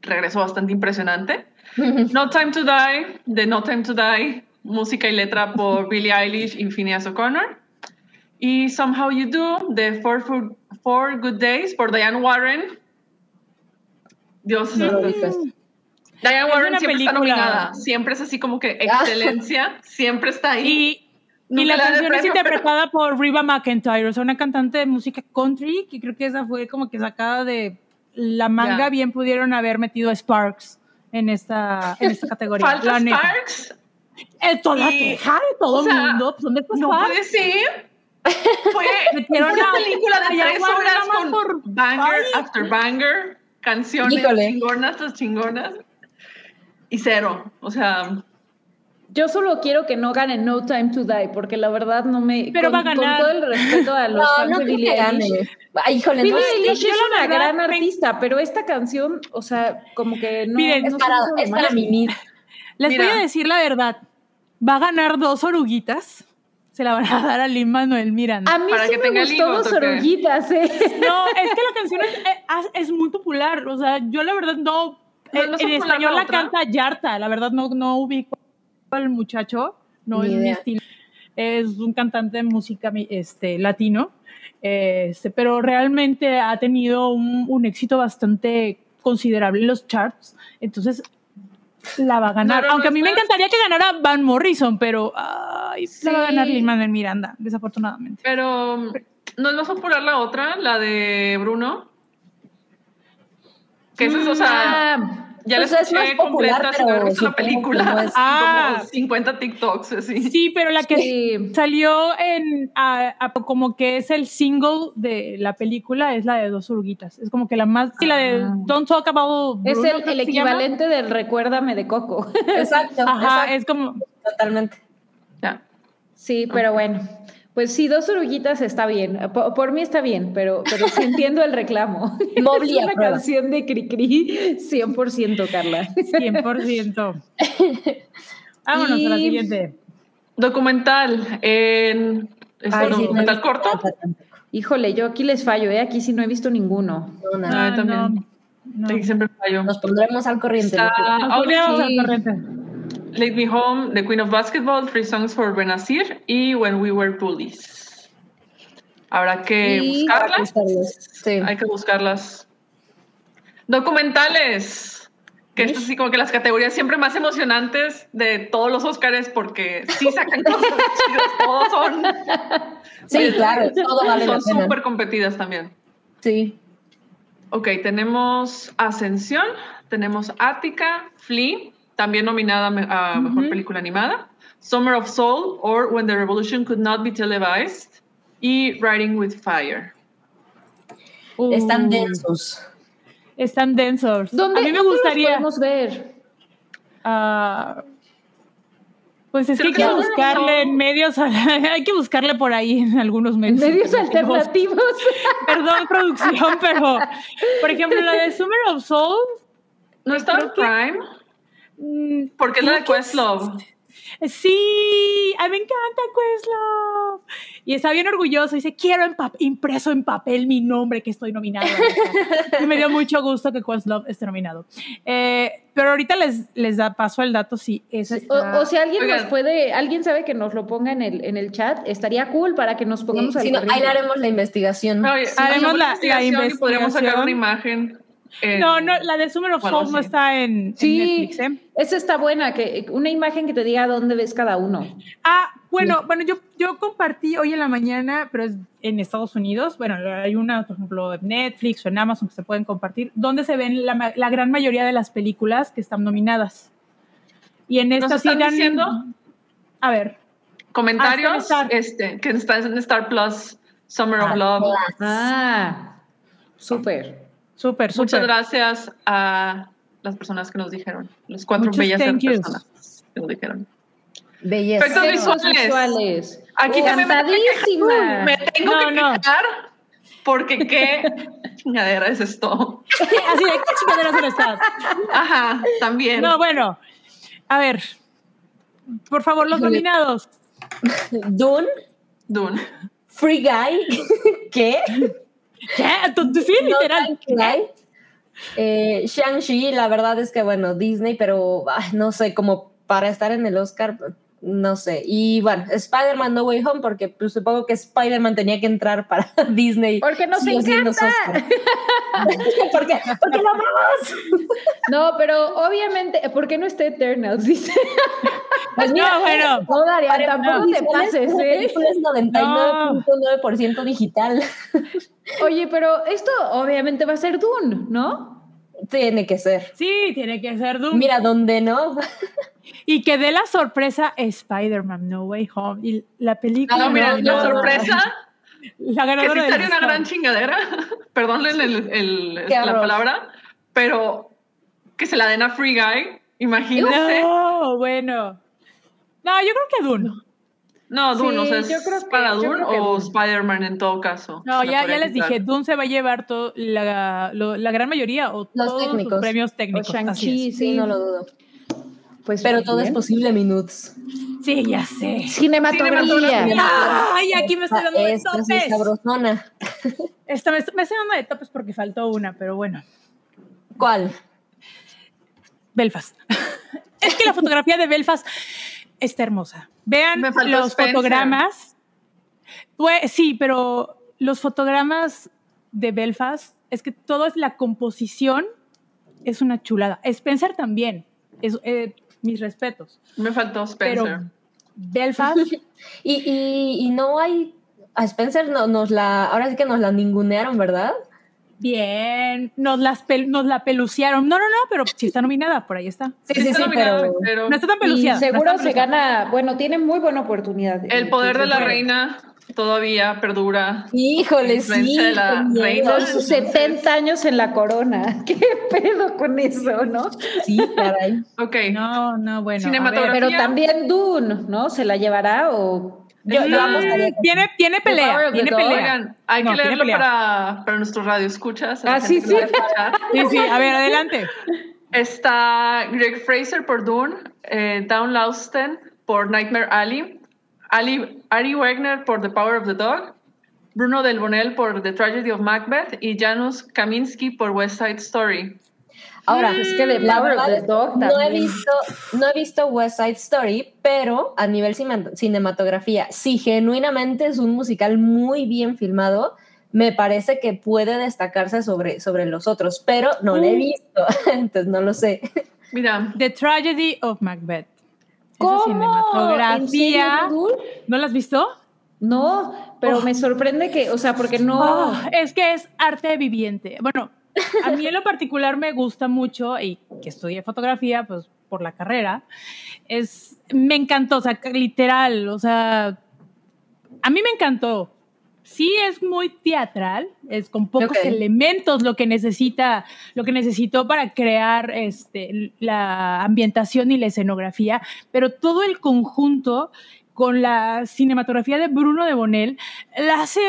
C: regreso bastante impresionante. No Time to Die de No Time to Die, música y letra por Billie Eilish y Phineas O'Connor. Y Somehow You Do de Four, Fu- Four Good Days por Diane Warren. Dios
A: No lo.
C: Diane
B: Es
C: Warren
B: una
C: siempre está
B: película.
C: nominada. Siempre es así como que excelencia. siempre está ahí.
B: Y, y la
C: el
B: canción es interpretada por Riva McIntyre, o sea, una cantante de música country, que creo que esa fue como que sacada de la manga,
C: Ya.
B: bien pudieron haber metido a Sparks en esta, en esta categoría.
C: Falta
B: la.
C: Sparks.
B: Eh, toda
C: Y-
B: queja de todo
C: o
B: el mundo. pues, ¿Dónde está
C: No
B: Sparks?
C: puede ser. Fue
B: Metieron
C: una película de tres horas con
B: por-
C: banger
B: Ay.
C: after banger, canciones
A: Híjole.
C: chingonas tras chingonas y cero. O sea,
D: Yo solo quiero que no gane No Time to Die, porque la verdad no me.
B: Pero
D: con,
B: va a ganar.
D: Con todo el respeto a los
A: No,
D: fans
A: no
D: de Billie. Eilish.
A: Ay, híjole,
D: Billie. Eilish
B: yo
D: es una
B: verdad
D: gran
B: me-
D: artista, pero esta canción, o sea, como que no.
B: Miren,
D: no
A: Es para, es para.
B: Les
C: Mira.
B: voy a decir la verdad. Va a ganar dos oruguitas. Se la van a dar a Lin Manuel Miranda.
D: A mí
C: Para
D: sí
C: que
D: me
C: tenga
D: gustó dos oruguitas, ¿eh?
B: No, es que la canción es, es- muy popular. O sea, yo la verdad no.
C: ¿No es
B: en español
C: la
B: la canta Yarta. La verdad no, no ubico al muchacho. No
A: Ni
B: es mi estilo. Es un cantante de música este, latino. Este, pero realmente ha tenido un, un éxito bastante considerable en los charts. Entonces, la va a ganar.
C: No, no,
B: Aunque a
C: no
B: mí me encantaría que ganara Van Morrison, pero ay, la va a ganar. Lin Manuel Miranda, desafortunadamente.
C: pero no es más popular la otra, la de Bruno. Que es, o sea,
D: Ah,
C: ya la
A: pues es
C: escuché
A: popular,
C: completa sin haber
A: pero
C: visto la película.
A: no es-
B: Ah.
C: Como 50 TikToks, así.
B: Sí, pero la que
D: sí.
B: salió en a- a- como que es el single de la película es la de dos urguitas. Es como que la más sí, la de
D: Ah.
B: Don't Talk About
D: Es
B: Bruno,
D: el,
B: creo
D: el
B: llama.
D: equivalente del Recuérdame de Coco.
A: Exacto,
B: Ajá,
A: exacto,
B: es como
A: totalmente.
C: Ya.
D: Sí, pero bueno. Pues sí, dos oruguitas está bien. Por, por mí está bien, pero, pero sí entiendo el reclamo.
A: Mobley
D: es una
A: aprueba.
D: canción de Cricri 100%, Carla.
B: 100%. Vámonos a la siguiente.
C: Documental en
D: Ay, sí, no he
C: documental corto.
D: Híjole, yo aquí les fallo, ¿eh? Aquí sí no he visto ninguno.
A: No, nada.
C: Ah, yo también.
B: no, no.
C: Aquí siempre fallo.
A: Nos pondremos al corriente.
B: Pondríamos
D: sí.
B: al corriente.
C: Late Me Home, The Queen of Basketball, Three Songs for Benazir y When We Were Bullies. Habrá que
D: Y-
C: buscarlas.
A: sí.
C: Hay que buscarlas. Documentales. Que es así como que las categorías siempre más emocionantes de todos los Óscares porque sí sacan cosas chidas. Todos son,
A: Sí, claro, todo vale la
C: son súper competidas también.
A: Sí.
C: Ok, tenemos Ascensión, tenemos Ática, Flea, también nominada a Mejor Película Animada, Summer of Soul or When the Revolution Could Not Be Televised y Riding with Fire.
A: Están densos.
B: Están densos.
D: ¿Dónde,
B: a mí me
D: dónde los
B: gustaría.
D: podemos ver?
B: ah, pues es que hay
C: que
B: que
C: no,
B: buscarle
C: no.
B: en medios, hay que buscarle por ahí en algunos medios.
D: Medios alternativos.
B: Perdón, producción, pero por ejemplo, la de Summer of Soul,
C: ¿No está en
B: que-
C: Prime? Porque es la de Questlove.
B: Sí, a mí me encanta Questlove. Y está bien orgulloso. Dice, quiero en impreso en papel mi nombre que estoy nominado. y me dio mucho gusto que Questlove esté nominado. Eh, pero ahorita les, les da paso el dato si está-
D: O, o si alguien
C: Oigan.
D: nos puede, alguien sabe que nos lo ponga en el, en el chat, estaría cool para que nos pongamos al
A: Si no, ahí haremos la investigación.
C: Oye,
B: haremos
C: hacemos
B: la- la
C: y podríamos sacar
B: investigación.
C: una imagen. En-
B: No, no, la de Summer of Soul no está en, en
D: Sí,
B: Netflix, ¿eh?
D: esa está buena, que una imagen que te diga dónde ves cada uno.
B: Ah, bueno, bueno, yo, yo compartí hoy en la mañana, pero es en Estados Unidos. Bueno, hay una, por ejemplo, en Netflix o en Amazon que se pueden compartir, donde se ven la, gran mayoría de las películas que están nominadas. Y en
C: ¿Nos
B: esta sí
C: están diciendo?
B: A ver,
C: Comentarios,
B: Ah,
C: este, que está en Star Plus, Summer of
A: Ah,
C: Love.
D: Ah, súper.
B: Súper, súper.
C: Muchas gracias a las personas que nos dijeron, los cuatro
B: Muchos
C: bellas personas que nos dijeron.
A: Belleza.
C: Efectos visuales.
D: visuales.
C: Aquí también me tengo que-
D: Encantadísima.
C: Me tengo
B: No,
C: que
B: no.
C: quejar porque qué chingadera es esto.
B: Así de, ¿qué chingaderas son estas?
C: Ajá, también.
B: No, bueno, a ver, por favor, los nominados.
A: Dune,
C: Dune.
A: Free Guy, ¿qué?
B: ¿Qué? ¿Tú, tú sí,
A: No
B: literal.
A: Die. Eh, Shang-Chi, la verdad es que, bueno, Disney, pero ay, no sé, como para estar en el Oscar, no sé. Y bueno, Spider-Man No Way Home, porque pues, supongo que Spider-Man tenía que entrar para Disney.
D: Porque nos
A: sí
D: encanta.
A: Porque, porque lo amamos.
D: No, pero obviamente, ¿por qué no está Eternals? Dice.
A: Pues
B: No,
A: mira,
B: bueno.
D: No, Daria, tampoco te
A: visuales,
D: pases, ¿eh?
A: es 99.9% digital.
D: Oye, pero esto obviamente va a ser Dune, ¿no?
A: Tiene que ser.
B: Sí, tiene que ser Doom.
A: Mira, ¿dónde no?
B: Y que dé la sorpresa Spider-Man No Way Home. Y la película.
C: No, mira,
A: no,
C: la
A: no.
C: sorpresa,
B: La
C: que
B: ganadora
C: sí
B: del
C: sería una gran chingadera, perdón el, el- el-
A: Qué
C: la palabra, pero que se la den a Free Guy, imagínense.
B: No, bueno. No, yo creo que Dune.
C: No, Dune,
D: Sí,
C: o sea, ¿es
D: yo creo que-
C: para
D: yo
C: Dune
D: creo que
C: o. Spider-Man en todo caso.
B: No, ya, ya les dije, Dune se va a llevar to- la, lo- la gran mayoría o
A: Los
B: todos
A: técnicos.
B: los premios
D: O
B: técnicos. así
D: Shang-Chi,
B: es.
D: sí.
A: Sí, no lo dudo.
D: Pues
A: Pero todo es posible, Minuts.
B: Sí, ya sé.
D: Cinematografía.
C: Cinematografía.
B: Ay, aquí me estoy dando de
A: Esta
B: topes.
A: sabrosona.
B: Esta me, me estoy dando de topes porque faltó una, pero bueno.
A: ¿Cuál?
B: Belfast. es que la fotografía de Belfast está hermosa. Vean los
C: Spencer.
B: fotogramas. Pues, sí, pero los fotogramas de Belfast, es que todo es la composición, es una chulada. Spencer también, es, eh, mis respetos.
C: Me faltó Spencer.
B: Pero Belfast,
A: Y, y, y no hay. A Spencer no, nos la. Ahora sí que nos la ningunearon, ¿verdad?
B: Bien, nos, las pel- nos la peluciaron. No, no, no, pero sí está nominada, por ahí está.
A: Sí, sí,
C: Está
A: sí,
C: nominada,
A: pero.
C: pero
B: No está tan peluciada. no
D: seguro se gana, bueno, tiene muy buena oportunidad.
C: el poder de la
D: Bueno,
C: reina todavía perdura.
A: Híjole, sí.
C: de la reina.
D: Sus 70 años en la corona. ¿Qué pedo con eso, no?
A: Sí, caray.
C: Ok.
B: No, no, bueno. ver.
C: Cinematografía.
D: Pero también Dune, ¿no? ¿Se la llevará o...?
A: Yo, que-
B: Tiene, pelea, tiene pelea.
C: Oigan, hay
B: No,
C: que leerlo para, para nuestro radio escuchas.
D: Ah, sí, sí.
B: Sí, sí, a ver, adelante.
C: Está Greg Fraser por Dune, eh, Down Lausten por Nightmare Alley, Ali, Ari Wegner por The Power of the Dog, Bruno Del Bonel por The Tragedy of Macbeth y Janusz Kaminski por West Side Story.
A: Ahora,
D: Es que
A: la
D: Power of the Dog
A: no he visto, no he visto West Side Story, pero a nivel cima- cinematografía, si genuinamente es un musical muy bien filmado, me parece que puede destacarse sobre, sobre los otros, pero no lo he
B: Mm.
A: visto, entonces no lo sé.
C: Mira,
B: The Tragedy of Macbeth.
D: ¿Cómo? ¿En
B: cinematografía. ¿No la has visto?
D: No, pero
B: Oh.
D: me sorprende que, o sea, porque no.
B: Oh, es que es arte viviente. Bueno, a mí en lo particular me gusta mucho y que estudié fotografía, pues por la carrera, es, me encantó, o sea, literal, o sea, a mí me encantó. Sí es muy teatral, es con pocos elementos lo que necesita, lo que necesitó para crear este, la ambientación y la escenografía, pero todo el conjunto con la cinematografía de Bruno de Bonel la hace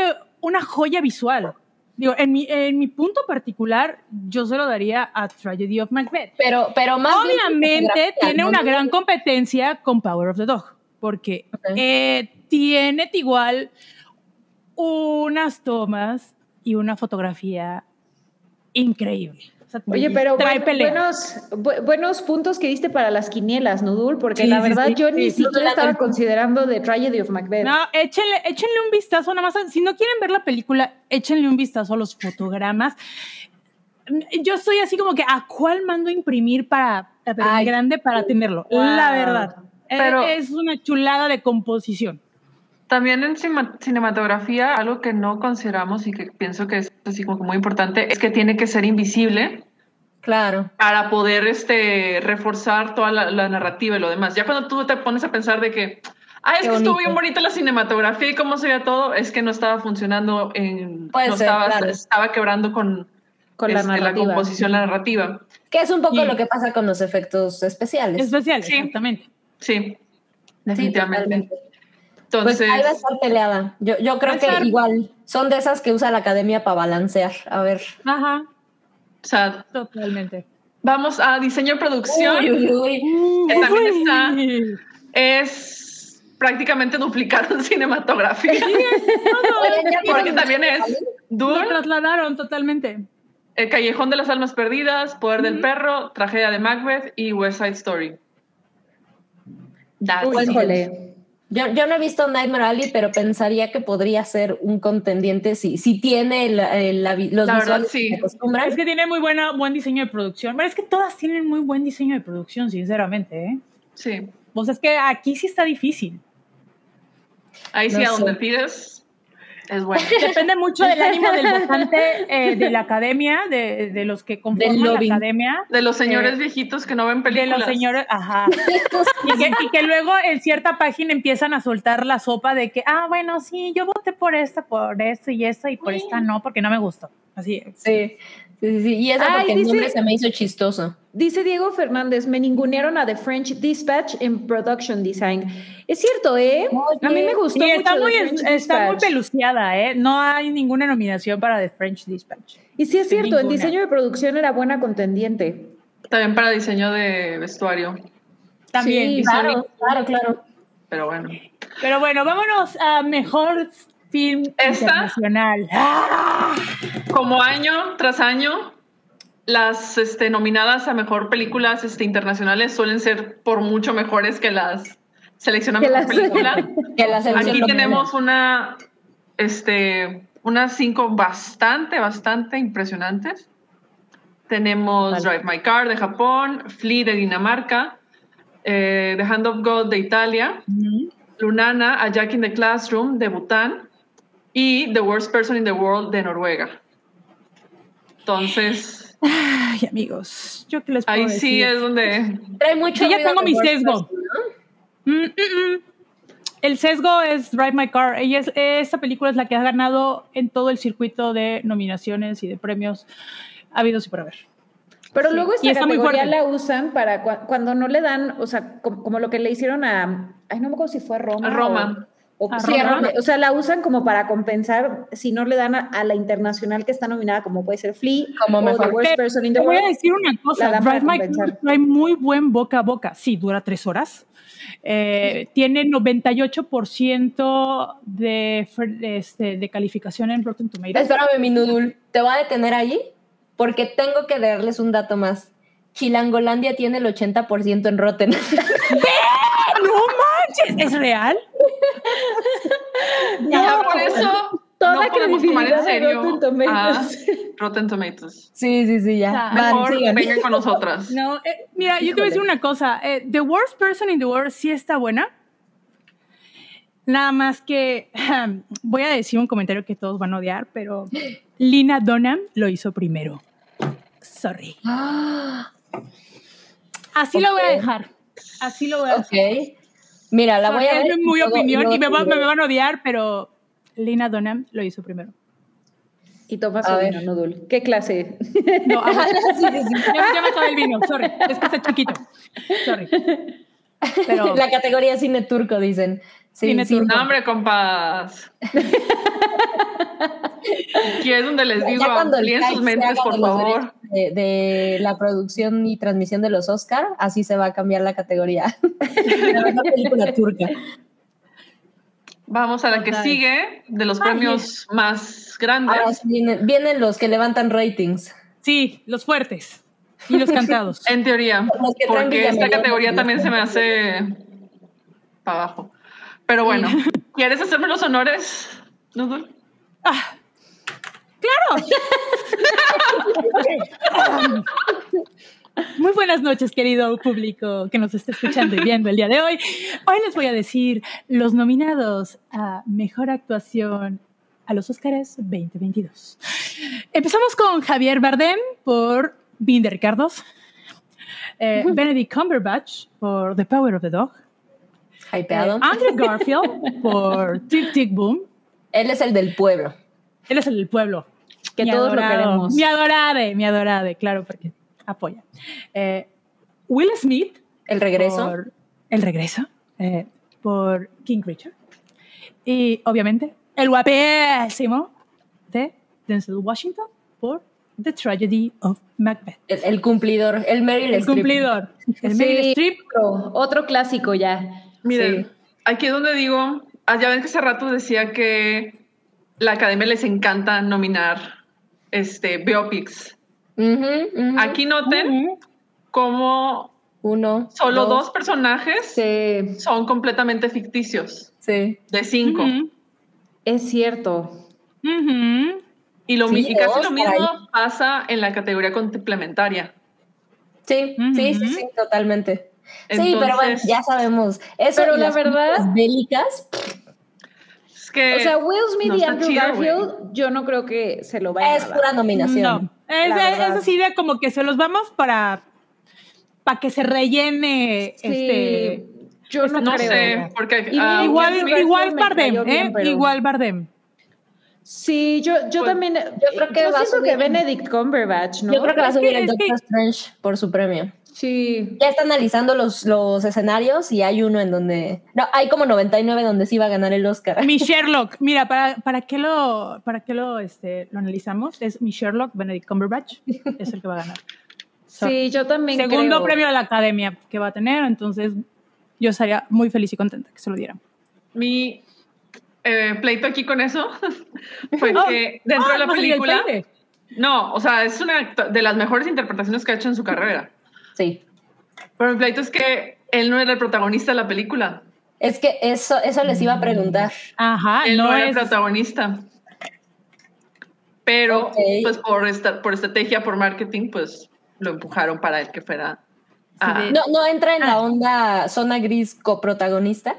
B: una joya visual. Digo, en mi, en mi punto particular, yo se lo daría a Tragedy of Macbeth.
A: Pero, pero más
B: Obviamente tiene una gran competencia con Power of the Dog, porque eh, tiene igual unas tomas y una fotografía increíble.
D: Oye, pero
B: trae
D: buen-
B: pelea.
D: buenos, bu- buenos puntos que diste para las quinielas, ¿no, Dul? Porque
B: Sí,
D: la verdad
B: sí,
D: yo ni
B: sí.
D: siquiera estaba considerando The Tragedy of Macbeth.
B: No, échenle, échenle un vistazo, nada más. Si no quieren ver la película, échenle un vistazo a los fotogramas. Yo estoy así como que, ¿a cuál mando a imprimir para, a ver, en
A: Ay.
B: grande para tenerlo?
D: Wow.
B: La verdad.
C: Pero-
B: es una chulada de composición.
C: También en cinematografía, algo que no consideramos y que pienso que es así como que muy importante, es que tiene que ser invisible
A: Claro.
C: para poder este, reforzar toda la, la narrativa y lo demás. Ya cuando tú te pones a pensar de que, ah, es
A: Qué
C: que estuvo bien bonita la cinematografía y cómo se veía todo, es que no estaba funcionando, en,
A: Puede
C: no
A: ser,
C: estaba,
A: claro.
C: estaba quebrando con,
D: Con la
C: este, la composición, la narrativa.
A: Que es un poco
B: Sí.
A: lo que pasa con los efectos especiales.
B: Especial,
C: Sí.
B: exactamente.
C: Sí,
A: Sí,
C: definitivamente.
A: totalmente.
C: Entonces,
A: Pues ahí va a estar peleada. Yo, yo creo que
B: estar-
A: igual son de esas que usa la academia para balancear. A ver.
B: Ajá,
C: o sea,
B: totalmente.
C: vamos a diseño y producción.
A: Uy, uy, uy.
C: Que también está-. Es prácticamente duplicaron cinematografía.
A: Oigan, ya
C: Porque
A: vieron-
C: también es
B: Lo
C: Dune,
B: trasladaron totalmente.
C: El Callejón de las Almas Perdidas, Poder del Perro, Tragedia de Macbeth y West Side Story. That's
D: Uy.
A: Yo, yo no he visto Nightmare Alley, pero pensaría que podría ser un contendiente si, si tiene el- el- la vi- los
C: La verdad,
A: visuales
C: sí.
A: que se acostumbran.
B: Es que tiene muy buena, buen diseño de producción. Pero es que todas tienen muy buen diseño de producción, sinceramente. ¿eh?
C: Sí.
B: Pues es que aquí sí está difícil.
C: Ahí sí,
A: No
C: a donde pides, es bueno.
B: Depende mucho del ánimo del votante eh, de la academia, de, de los que conforman la academia.
C: De los señores
B: Eh,
C: viejitos que no ven
B: De
C: películas.
B: los señores, ajá. Y que, y que luego en cierta página empiezan a soltar la sopa de que, ah, bueno, sí, yo voté por esta, por esto y esto, y por esta no, porque no me gustó. Así es.
A: Sí, sí, sí. Y eso
D: Ay,
A: porque el
D: dice-
A: nombre se me hizo chistoso.
D: Dice Diego Fernández, me ningunearon a The French Dispatch en Production Design. Es cierto, ¿eh? a mí me gustó
B: Y
D: mucho
B: está
D: The
B: muy,
D: French
B: está muy peluciada, ¿eh? No hay ninguna nominación para The French Dispatch.
D: Y sí es
B: Sin
D: cierto, en
B: ninguna.
D: diseño de producción era buena contendiente.
C: También para diseño de vestuario.
B: También.
D: Sí,
A: Claro, claro, claro.
C: Pero bueno.
B: Pero bueno, vámonos a mejor film
C: ¿Esta?
B: internacional. ¡Ah!
C: Como año tras año, las este, nominadas a mejor películas este, internacionales suelen ser por mucho mejores que las seleccionadas
D: Que
C: por
D: las-
C: película.
A: Que
C: Aquí tenemos una, este, unas cinco bastante, bastante impresionantes. Tenemos. Drive My Car de Japón, Flea de Dinamarca, eh, The Hand of God de Italia, Lunana, A Jack in the Classroom de Bután y The Worst Person in the World de Noruega. Entonces,
B: Ay, amigos, yo qué les puedo
C: ahí sí
B: decir?
C: es donde
A: Trae mucho
B: Yo ya tengo mi sesgo.
A: Person, ¿no?
B: Mm, mm, mm. El sesgo es Drive My Car. Ella es, esta película es la que ha ganado en todo el circuito de nominaciones y de premios habidos y por haber.
D: Pero
B: Sí,
D: luego esta categoría la usan para cua- cuando no le dan, o sea, como, como lo que le hicieron a, ay, no me acuerdo si fue a Roma.
C: A Roma.
D: o- O, sí, o sea, la usan como para compensar si no le dan a, a la internacional que está nominada, como puede ser Flea
A: Como
D: o
A: mejor.
D: The Worst
B: Te-
D: Person in the
B: Te voy a decir una cosa, Drive My. Car trae muy buen boca a boca. Sí, dura tres horas. Eh, tiene 98% de, de, este, de calificación en Rotten Tomatoes.
A: Espérame, mi Nudul. Te voy a detener ahí porque tengo que darles un dato más. Chilangolandia tiene el 80% en Rotten.
B: ¡No manches! ¿Es real?
C: Ya por eso
D: Toda
C: no podemos tomar en serio
D: Rotten Tomatoes.
C: a Rotten Tomatoes.
A: sí, sí, sí, ya.
B: Ah,
A: Van,
C: Mejor
A: sigan.
C: vengan con nosotras.
B: No, eh, mira, yo te voy a decir una cosa. eh, the Worst Person in the World sí está buena. Nada más que voy a decir un comentario que todos van a odiar, pero Lina Dunham lo hizo primero. Sorry.
A: Ah,
B: Así lo voy a dejar. Así lo voy a dejar.
A: ok. Mira, la voy a ver.
B: es muy
A: luego-
B: opinión y me, va- me van a odiar, pero Lina Dunham lo hizo primero.
D: Y toma
A: A
D: vino, Nudul. ¿Qué clase?
B: No, agua.
A: Sí, sí, sí.
B: ya, me acabé el vino, sorry. Es que está chiquito. Sorry. Pero
A: La categoría cine turco, dicen. Sí,
B: Cine turco.
C: No, hombre, compas. Aquí es donde les digo,
A: Ya cuando el
C: amplíen sus mentes, por favor.
A: De, de la producción y transmisión de los Oscar, así se va a cambiar la categoría. la película turca.
C: Vamos a la que sigue, de los
B: Ay.
C: premios más grandes.
A: Ahora sí vienen, vienen los que levantan ratings.
B: sí, los fuertes y los cantados.
C: En teoría, porque esta categoría también se me hace para abajo. Pero bueno, ¿quieres hacerme los honores? Nudul?
B: Ah, ¡Claro! Muy buenas noches, querido público que nos está escuchando y viendo el día de hoy. Hoy les voy a decir los nominados a Mejor Actuación a los Oscars 2022. Empezamos con Javier Bardem por Bean de Ricardos, eh, Benedict Cumberbatch por The Power of the Dog,
A: Hypeado.
B: Andrew Garfield por Tic Tic Boom,
A: Él es el del pueblo.
B: Él es el del pueblo.
D: Que
B: Mi
D: todos lo queremos.
B: Mi adorade, mi adorade, claro, porque apoya. Eh, Will Smith.
A: El regreso.
B: Por el regreso. eh, por King Richard. Y obviamente, el guapísimo de Denzel Washington por The Tragedy of Macbeth.
A: El, el cumplidor. El Meryl
B: El
A: Streep.
B: cumplidor. El
D: Sí.
B: Meryl Streep.
D: Otro, otro clásico ya.
C: Miren,
D: Sí.
C: aquí es donde digo, ah, ya ven que hace rato decía que la academia les encanta nominar este, biopics. Aquí noten
B: Ujú.
C: cómo
A: Uno.
C: solo dos, personajes
D: Sí,
C: son completamente ficticios,
A: Sí.
C: de cinco.
D: Es cierto.
C: Y, lo,
A: Sí,
C: casi lo mismo
A: ahí.
C: pasa en la categoría complementaria.
A: Sí, sí, sí, sí, totalmente. sí, pero bueno, ya sabemos. Eso
D: Pero
A: y
D: la
A: las
D: verdad-
A: películas bélicas,
C: que
D: O sea, Will Smith
C: no
D: y Andrew
C: chido,
D: Garfield, yo no creo que se lo vayan
A: es
D: a dar.
A: pura nominación.
B: No, es, de- es así de como que se los vamos para, para que se rellene
D: Sí,
B: este.
D: yo no,
C: No
D: creo.
C: sé, porque
D: Y Will
B: igual, igual Bardem,
D: bien,
B: ¿eh?
D: pero-
B: Igual Bardem.
D: Sí, yo, yo
C: Pues,
D: también.
A: yo creo que va a subir-
D: que Benedict Cumberbatch, ¿no?
A: Yo creo que va a
B: Es
A: subir el
B: es
A: Doctor
B: que-
A: Strange por su premio.
D: Sí.
A: Ya está analizando los, los escenarios y hay uno en donde. No, hay como 99 donde sí va a ganar el Oscar.
B: Mi Sherlock, mira, ¿para, para qué lo, para qué lo, este, lo analizamos? Es mi Sherlock, Benedict Cumberbatch, es el que va a ganar.
D: Sí, yo también
B: Segundo
D: creo.
B: premio de la academia que va a tener, entonces yo estaría muy feliz y contenta que se lo dieran.
C: mi eh, pleito aquí con eso fue
B: Oh,
C: que dentro
B: ah,
C: de la
B: no sería el
C: película. No, o sea, es una de las mejores interpretaciones que ha hecho en su carrera.
A: Sí.
C: Pero mi pleito es que él no era el protagonista de la película.
A: Es que eso, eso les iba a preguntar.
B: Ajá,
C: él no,
B: no
C: era el
B: es.
C: protagonista. Pero, pues por, esta, por estrategia, por marketing, pues lo empujaron para el que fuera. ah,
A: ¿No, no entra en
B: Ah.
A: la onda zona gris coprotagonista?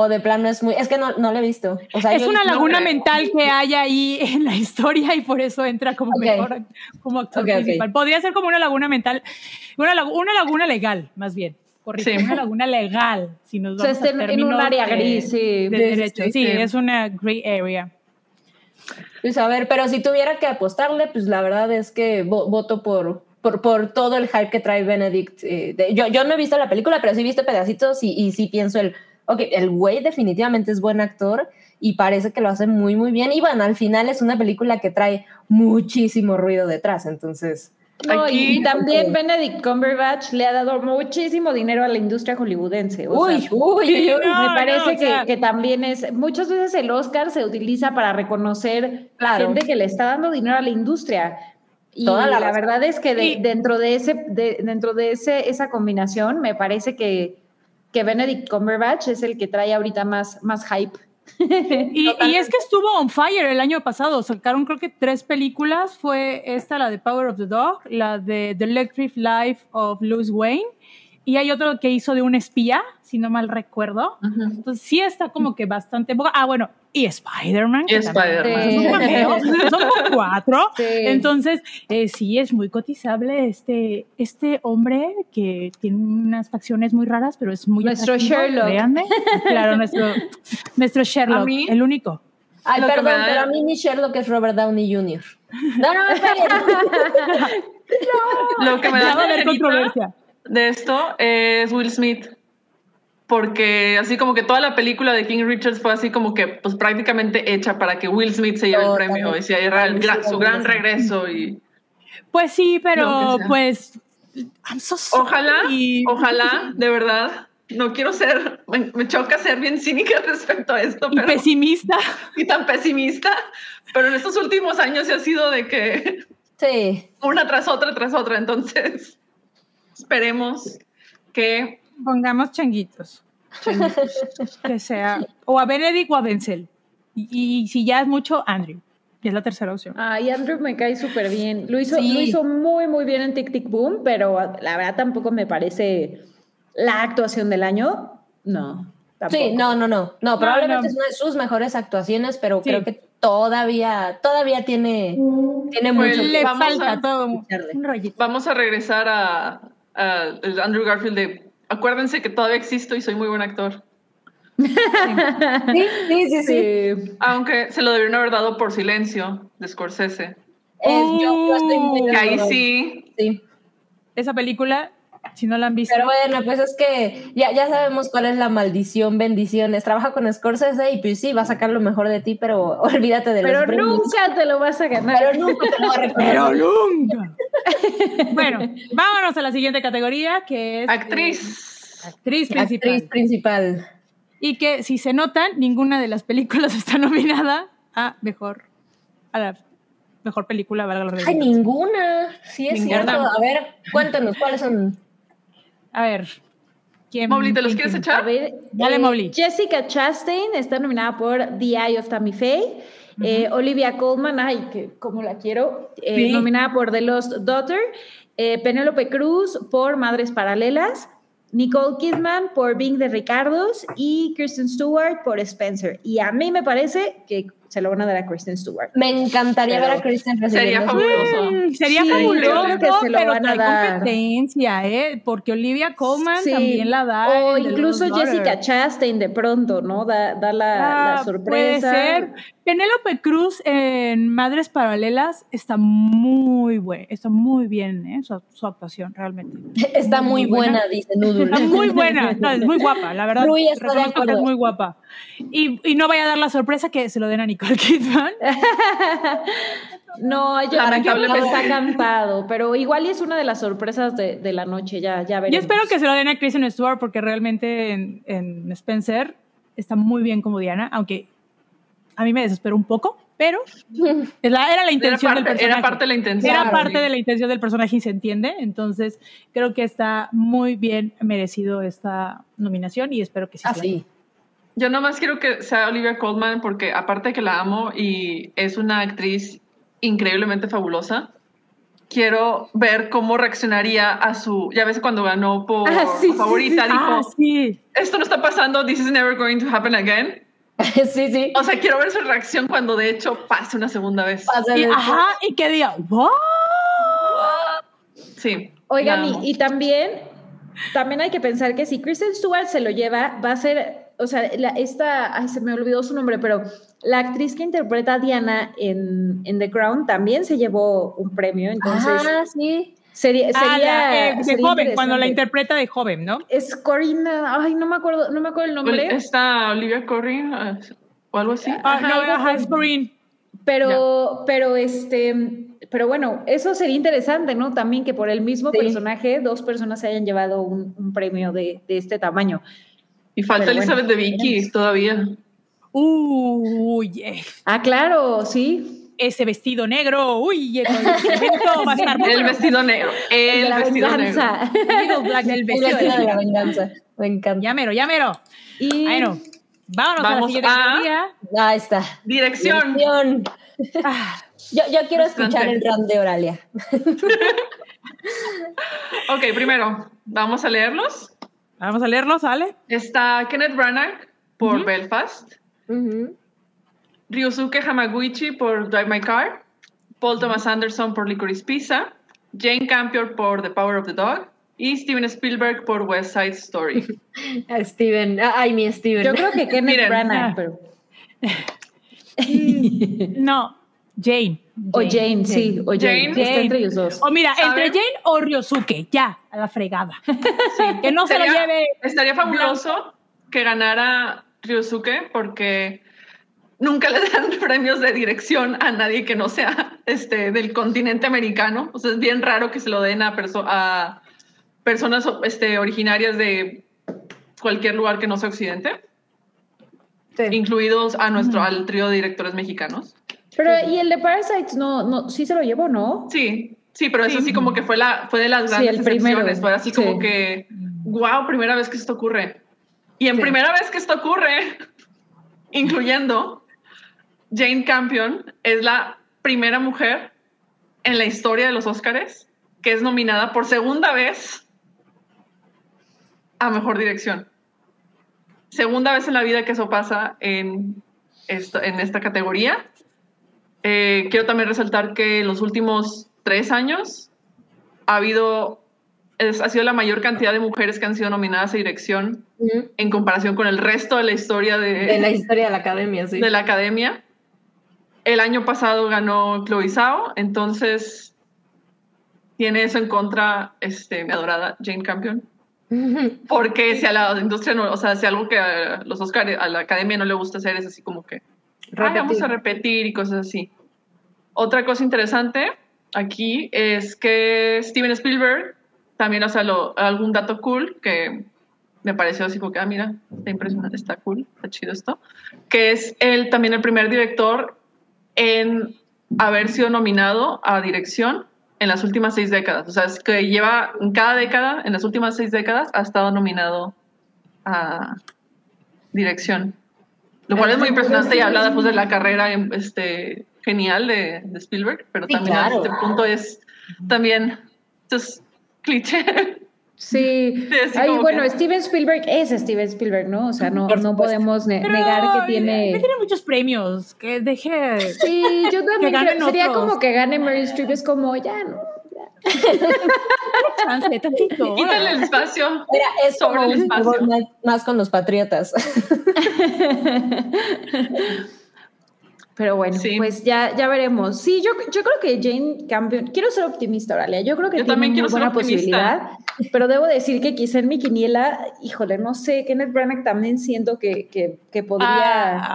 A: O de plano es muy. Es que no, no lo he visto. O sea,
B: Es
A: yo-
B: una laguna mental que hay ahí en la historia y por eso entra como mejor como actor principal. Podría ser como una laguna mental, una, una laguna legal, más bien. Correcto,
C: Sí.
B: una laguna legal, si nos
D: O sea,
B: vamos
D: está
B: a
D: en- en un área
B: de-
D: gris, sí.
B: de derecho.
C: sí,
B: Sí,
C: sí.
B: es una gray area.
A: Pues a ver, pero si tuviera que apostarle, pues la verdad es que vo- voto por, por, por todo el hype que trae Benedict. eh, de- yo, yo no he visto la película, pero sí he visto pedacitos y, y sí pienso el ok, el güey definitivamente es buen actor y parece que lo hace muy, muy bien. Y bueno, al final es una película que trae muchísimo ruido detrás, entonces...
D: No,
C: Aquí-
D: y, también Benedict Cumberbatch le ha dado muchísimo dinero a la industria hollywoodense. o
A: Uy,
D: sea,
A: uy, uy, uy.
B: No,
D: me parece
B: no, o
D: que,
B: sea-
D: que también es, muchas veces el Oscar se utiliza para reconocer
A: Claro.
D: gente que le está dando dinero a la industria. Y
A: Toda la
D: verdad es que de- dentro de ese, de- dentro de ese, esa combinación, me parece que, que Benedict Cumberbatch es el que trae ahorita más, más hype.
B: Y, y es que estuvo on fire el año pasado. Sacaron creo que tres películas. Fue esta, la de Power of the Dog, la de The Electric Life of Louis Wayne. Y hay otro que hizo de un espía, si no mal recuerdo.
C: Ujú.
B: Entonces sí está como que bastante... Ah, bueno, y Spider-Man.
C: Spider-Man.
D: Sí.
B: Son son como cuatro.
D: Sí.
B: Entonces, eh, sí es muy cotizable este, este hombre que tiene unas facciones muy raras, pero es muy
D: Nuestro
B: atractivo,
D: Sherlock.
B: créanme. Claro, nuestro, nuestro Sherlock,
C: A mí-
B: el único.
A: Ay, perdón,
C: me da-
A: pero a mí mi Sherlock es Robert Downey Jr. No, no, esperen.
C: Lo que me da
B: va a haber
C: penita
B: controversia.
C: De esto es Will Smith. Porque así como que toda la película de King Richards fue así como que pues prácticamente hecha para que Will Smith se lleve el
A: Totalmente.
C: premio y se era el gran- su gran regreso y
B: Pues sí, pero pues. I'm so sorry.
C: ojalá, ojalá, de verdad, no quiero ser, me, me choca ser bien cínica respecto a esto,
B: Y
C: pero
B: pesimista.
C: y tan pesimista, pero en estos últimos años se ha sido de que
A: Sí.
C: una tras otra tras otra, entonces esperemos que
B: Pongamos changuitos. que sea. O a Benedict o a Denzel. Y, y si ya es mucho, Andrew. Y es la tercera opción.
D: Ay, Andrew me cae súper bien. Lo hizo,
A: Sí.
D: lo hizo muy, muy bien en Tic Tic Boom, pero la verdad tampoco me parece la actuación del año. No. Tampoco.
A: Sí, no, no, no. No, probablemente
B: no.
A: es una de sus mejores actuaciones, pero
B: Sí.
A: creo que todavía, todavía tiene, tiene
C: Pues,
A: mucho.
B: Le
C: vamos
B: falta
C: a
B: todo un
C: vamos a regresar a, el Andrew Garfield de acuérdense que todavía existo y soy muy buen actor.
A: Sí, sí, sí, sí.
D: Sí.
C: Aunque se lo debieron haber dado por silencio de Scorsese.
A: Es- yo, yo estoy muy de
C: Que ahí sí,
A: Sí.
B: Esa película, si no la han visto.
A: Pero bueno, pues es que ya, ya sabemos cuál es la maldición, bendiciones. Trabaja con Scorsese y pues sí, va a sacar lo mejor de ti, pero olvídate de los
D: Pero
A: premios.
D: nunca te lo vas a ganar.
A: Pero nunca te lo va a reconocer.
B: Pero nunca. bueno, vámonos a la siguiente categoría, que es.
C: actriz.
B: eh, actriz principal.
A: Actriz principal.
B: Y que, si se notan, ninguna de las películas está nominada a mejor. A la mejor película, valga la
A: Ay,
B: redundancia.
A: ninguna. Sí, es
C: Ninguna.
A: cierto. A ver, cuéntanos, ¿cuáles son?
B: A ver. ¿quién,
C: Mobley, ¿te los
B: quién,
C: quieres
B: quién?
D: A
C: echar?
D: ver,
B: Dale,
D: eh. Jessica Chastain está nominada por The Eye of Tammy Faye. Eh, Olivia Colman, ay, que como la quiero, eh,
B: Sí.
D: nominada por The Lost Daughter. Eh, Penélope Cruz por Madres Paralelas. Nicole Kidman por Being de Ricardos y Kristen Stewart por Spencer. Y a mí me parece que se lo van a dar a Kristen Stewart.
A: Me encantaría
D: Pero
A: ver a Kristen
C: Sería fabuloso.
B: Mm, Sería
D: Sí,
B: fabuloso,
D: creo que se lo
B: pero
D: van a dar.
B: competencia, ¿eh? Porque Olivia Colman
D: Sí.
B: también la da.
D: O incluso
B: Daughter.
D: Jessica Chastain de pronto, ¿no? Da, da la, la
B: Ah,
D: sorpresa.
B: Puede ser. Penélope Cruz en Madres Paralelas está muy buena, está muy bien, ¿eh? Su, su actuación, realmente.
A: Está muy
B: Muy buena.
A: buena, dice Noodle.
B: Está muy buena, no, es muy guapa, la verdad.
A: Rui está de acuerdo.
B: es muy guapa. Y, y no vaya a dar la sorpresa que se lo den a Nicole Kidman.
D: No, yo creo que
C: Lamentablemente.
D: está cantado, pero igual y es una de las sorpresas de, de la noche, ya, ya veremos.
B: Yo espero que se lo den a Kristen Stewart porque realmente en, en Spencer está muy bien como Diana, aunque a mí me desesperó un poco, pero la- era la
C: Era
B: intención del
C: parte,
B: personaje.
C: era parte de la intención.
B: Era parte de la intención del personaje y se entiende. Entonces, creo que está muy bien merecido esta nominación y espero que sí. se la
A: Así.
C: Yo nomás quiero que sea Olivia Colman porque aparte de que la amo y es una actriz increíblemente fabulosa, quiero ver cómo reaccionaría a su, ya ves cuando ganó por
D: Ah, sí, sí,
C: favorita,
D: sí,
B: den.
C: dijo,
B: Ah, sí.
C: esto no está pasando, this is never going to happen again.
A: sí, sí.
C: O sea, quiero ver su reacción cuando de hecho pase una segunda vez.
B: Y, ajá, y que diga, ¿what?
C: Sí.
D: Oigan, y, y también, también hay que pensar que si Kristen Stewart se lo lleva, va a ser, o sea, la- esta, ay, se me olvidó su nombre, pero la actriz que interpreta a Diana en, en The Crown también se llevó un premio, entonces
A: ah, sí.
D: Sería,
B: Ah,
D: sería,
B: la, eh, de
D: sería
B: joven, cuando la interpreta de joven, ¿no?
D: Es Corina, ay, no me acuerdo, no me acuerdo el nombre,
C: Está Olivia Corrin eh, o algo así.
B: Ah,
D: Ajá,
B: no,
D: algo
B: ajá,
D: con-
B: es Corinne.
D: pero, pero este, pero bueno, eso sería interesante, ¿no? También que por el mismo
A: Sí.
D: personaje dos personas se hayan llevado un, un premio de, de este tamaño.
C: Y falta
D: Pero bueno,
C: Elizabeth de Vicky todavía.
B: Uy,
D: Ah, claro, sí.
B: ese vestido negro, uy, el evento va a estar muy
C: El
B: bueno.
C: vestido negro. El vestido negro.
D: venganza.
B: Middle Black, el vestido
A: de
B: negro.
A: la venganza. Me encanta.
B: Ya mero, ya mero.
D: Y
B: Bueno, vámonos a la
C: Vamos
B: siguiente
C: a-.
A: Ahí está.
C: Dirección.
A: Dirección.
B: Ah,
A: Yo, yo quiero
C: Bastante.
A: escuchar el rant de Oralia.
C: Ok, primero, vamos a leerlos.
B: Vamos a leerlo, ¿sale?
C: Está Kenneth Branagh por. Belfast.
A: Ujú.
C: Ryosuke Hamaguchi por Drive My Car, Paul Thomas Anderson por Licorice Pizza, Jane Campion por The Power of the Dog y Steven Spielberg por West Side Story.
A: Steven. Ah, Ay, mi Steven.
D: yo creo que Kenneth. Branagh,
B: Ah.
D: pero
B: No, Jane.
D: O Jane, sí, o Jane,
C: Jane.
D: está entre ellos dos.
B: O mira, entre Jane o Ryosuke, ya, a la fregada. Que no se lo lleve.
C: Estaría fabuloso que ganara Ryosuke porque nunca le dan premios de dirección a nadie que no sea este, del continente americano. O sea, es bien raro que se lo den a, perso- a personas este, originarias de cualquier lugar que no sea occidente,
A: Sí.
C: incluidos a nuestro, al trío de directores mexicanos.
D: Pero, ¿y el de Parasites no, no, sí se lo llevó, no?
C: Sí, sí, pero eso sí como que fue, la, fue de las
D: Sí,
C: grandes
D: el primero.
C: Fue así como
D: Sí.
C: que, wow, primera vez que esto ocurre. Y en
A: Sí.
C: primera vez que esto ocurre, incluyendo Jane Campion, es la primera mujer en la historia de los Óscares que es nominada por segunda vez a Mejor Dirección. Segunda vez en la vida que eso pasa en, esto, en esta categoría. Eh, quiero también resaltar que en los últimos tres años ha habido, es- ha sido la mayor cantidad de mujeres que han sido nominadas a dirección
A: Ujú.
C: en comparación con el resto de la historia de,
A: De la historia de la academia, sí.
C: de la academia. El año pasado ganó Chloe Zhao, entonces tiene eso en contra este, mi adorada Jane Campion. Porque si a la industria no, o sea, si algo que a los Oscars, a la academia no le gusta hacer es así como que "Ay, vamos a repetir y cosas así. Otra cosa interesante aquí es que Steven Spielberg también, o sea, lo- algún dato cool que me pareció así como que, ah, mira, está impresionante, está cool, está chido esto, que es él también el primer director en haber sido nominado a dirección en las últimas seis décadas. O sea, es que lleva en cada década, en las últimas seis décadas, ha estado nominado a dirección. Lo cual es muy impresionante y habla pues, de la carrera este, genial de, de Spielberg, pero
A: Sí,
C: también
A: claro.
C: a este punto es también pues, cliché.
D: Sí.
C: Sí,
D: Ay, bueno,
C: que-
D: Steven Spielberg es Steven Spielberg, ¿no? O sea, no, no podemos ne-
B: Pero,
D: negar que tiene...
B: tiene muchos premios. Que deje.
D: Sí, yo también creo- sería
B: otros.
D: como que gane Meryl Streep, es como, ya, ¿no?
B: chance tantito.
C: Quítale el espacio.
A: Mira, es
C: Sobre el espacio.
A: más con los patriotas.
D: Pero bueno,
C: Sí.
D: pues ya, ya veremos. Sí, yo, yo creo que Jane Campion, quiero ser optimista, Oralia, yo creo que
C: Yo
D: tiene
C: también quiero ser
D: buena
C: optimista.
D: posibilidad, pero debo decir que quizá en mi quiniela, híjole, no sé, Kenneth Branagh también siento que, que, que podría,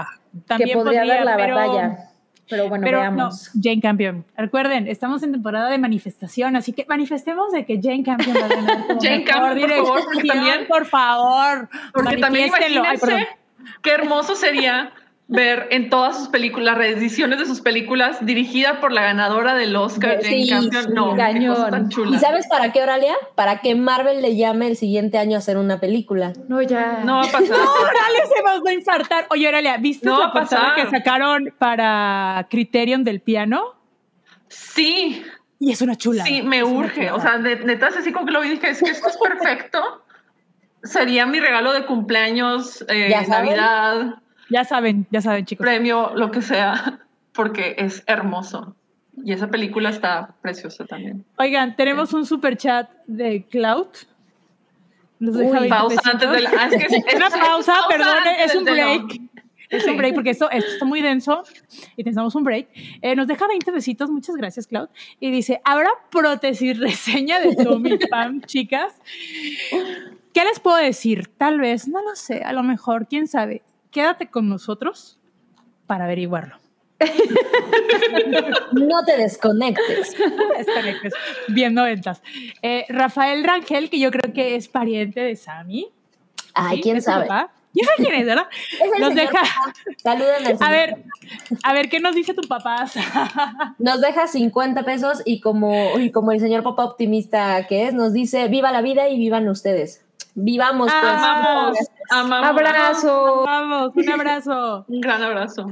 B: Ah,
D: que
B: también
D: podría dar la
B: pero-
D: batalla. Pero bueno,
B: pero
D: veamos.
B: no, Jane Campion. Recuerden, estamos en temporada de manifestación, así que manifestemos de que Jane Campion va a ganar.
C: Jane Campion, por favor, porque también-
B: Por favor.
C: Porque también.
B: Ay,
C: imagínense
B: perdón.
C: qué hermoso sería ver en todas sus películas, reediciones de sus películas, dirigida por la ganadora del Oscar,
A: Sí,
C: Jane Campion.
A: sí,
C: no,
D: cañón.
C: tan chula.
A: ¿Y sabes para qué, Oralia? Para que Marvel le llame el siguiente año a hacer una película.
D: No, ya.
C: No va a pasar.
B: Oralia se va a infartar. Oye, Oralia, ¿viste
C: No
B: la
C: a
B: portada
C: pasar.
B: que sacaron para Criterion del piano?
C: Sí,
B: Y es una chula.
C: sí, me urge. O sea, de- neta, así como que lo vi, dije, es que esto es perfecto. Sería mi regalo de cumpleaños, eh. Navidad,
B: ya saben, ya saben, chicos.
C: premio, lo que sea, porque es hermoso. Y esa película está preciosa también.
B: Oigan, tenemos un super chat de Cloud. Nos deja
D: Uy,
B: 20
C: Pausa
B: pesitos.
C: antes de la. ah, es que es-
B: Una pausa, perdón, es un
C: del
B: break. es un break porque esto, esto está muy denso y necesitamos un break. Eh, nos deja 20 besitos, muchas gracias, Cloud. Y dice, ¿habrá prótesis reseña de Tommy Pam, chicas? ¿Qué les puedo decir? Tal vez, no lo sé, a lo mejor, quién sabe. Quédate con nosotros para averiguarlo.
A: No te desconectes.
B: Desconectes. Bien noventas. Eh, Rafael Rangel, que yo creo que es pariente de Sammy.
A: Ay, quién
B: ¿Es su
A: sabe.
B: papá? ¿Quién es, verdad?
A: Es el
B: Nos deja.
A: Saluden al
B: a ver, a ver, ¿qué nos dice tu papá?
A: Nos deja 50 pesos y como, y como el señor papá optimista que es, nos dice, viva la vida y vivan ustedes. Vivamos pues.
C: Amamos, amamos.
D: Abrazo.
B: Vamos, un abrazo.
C: Un gran abrazo.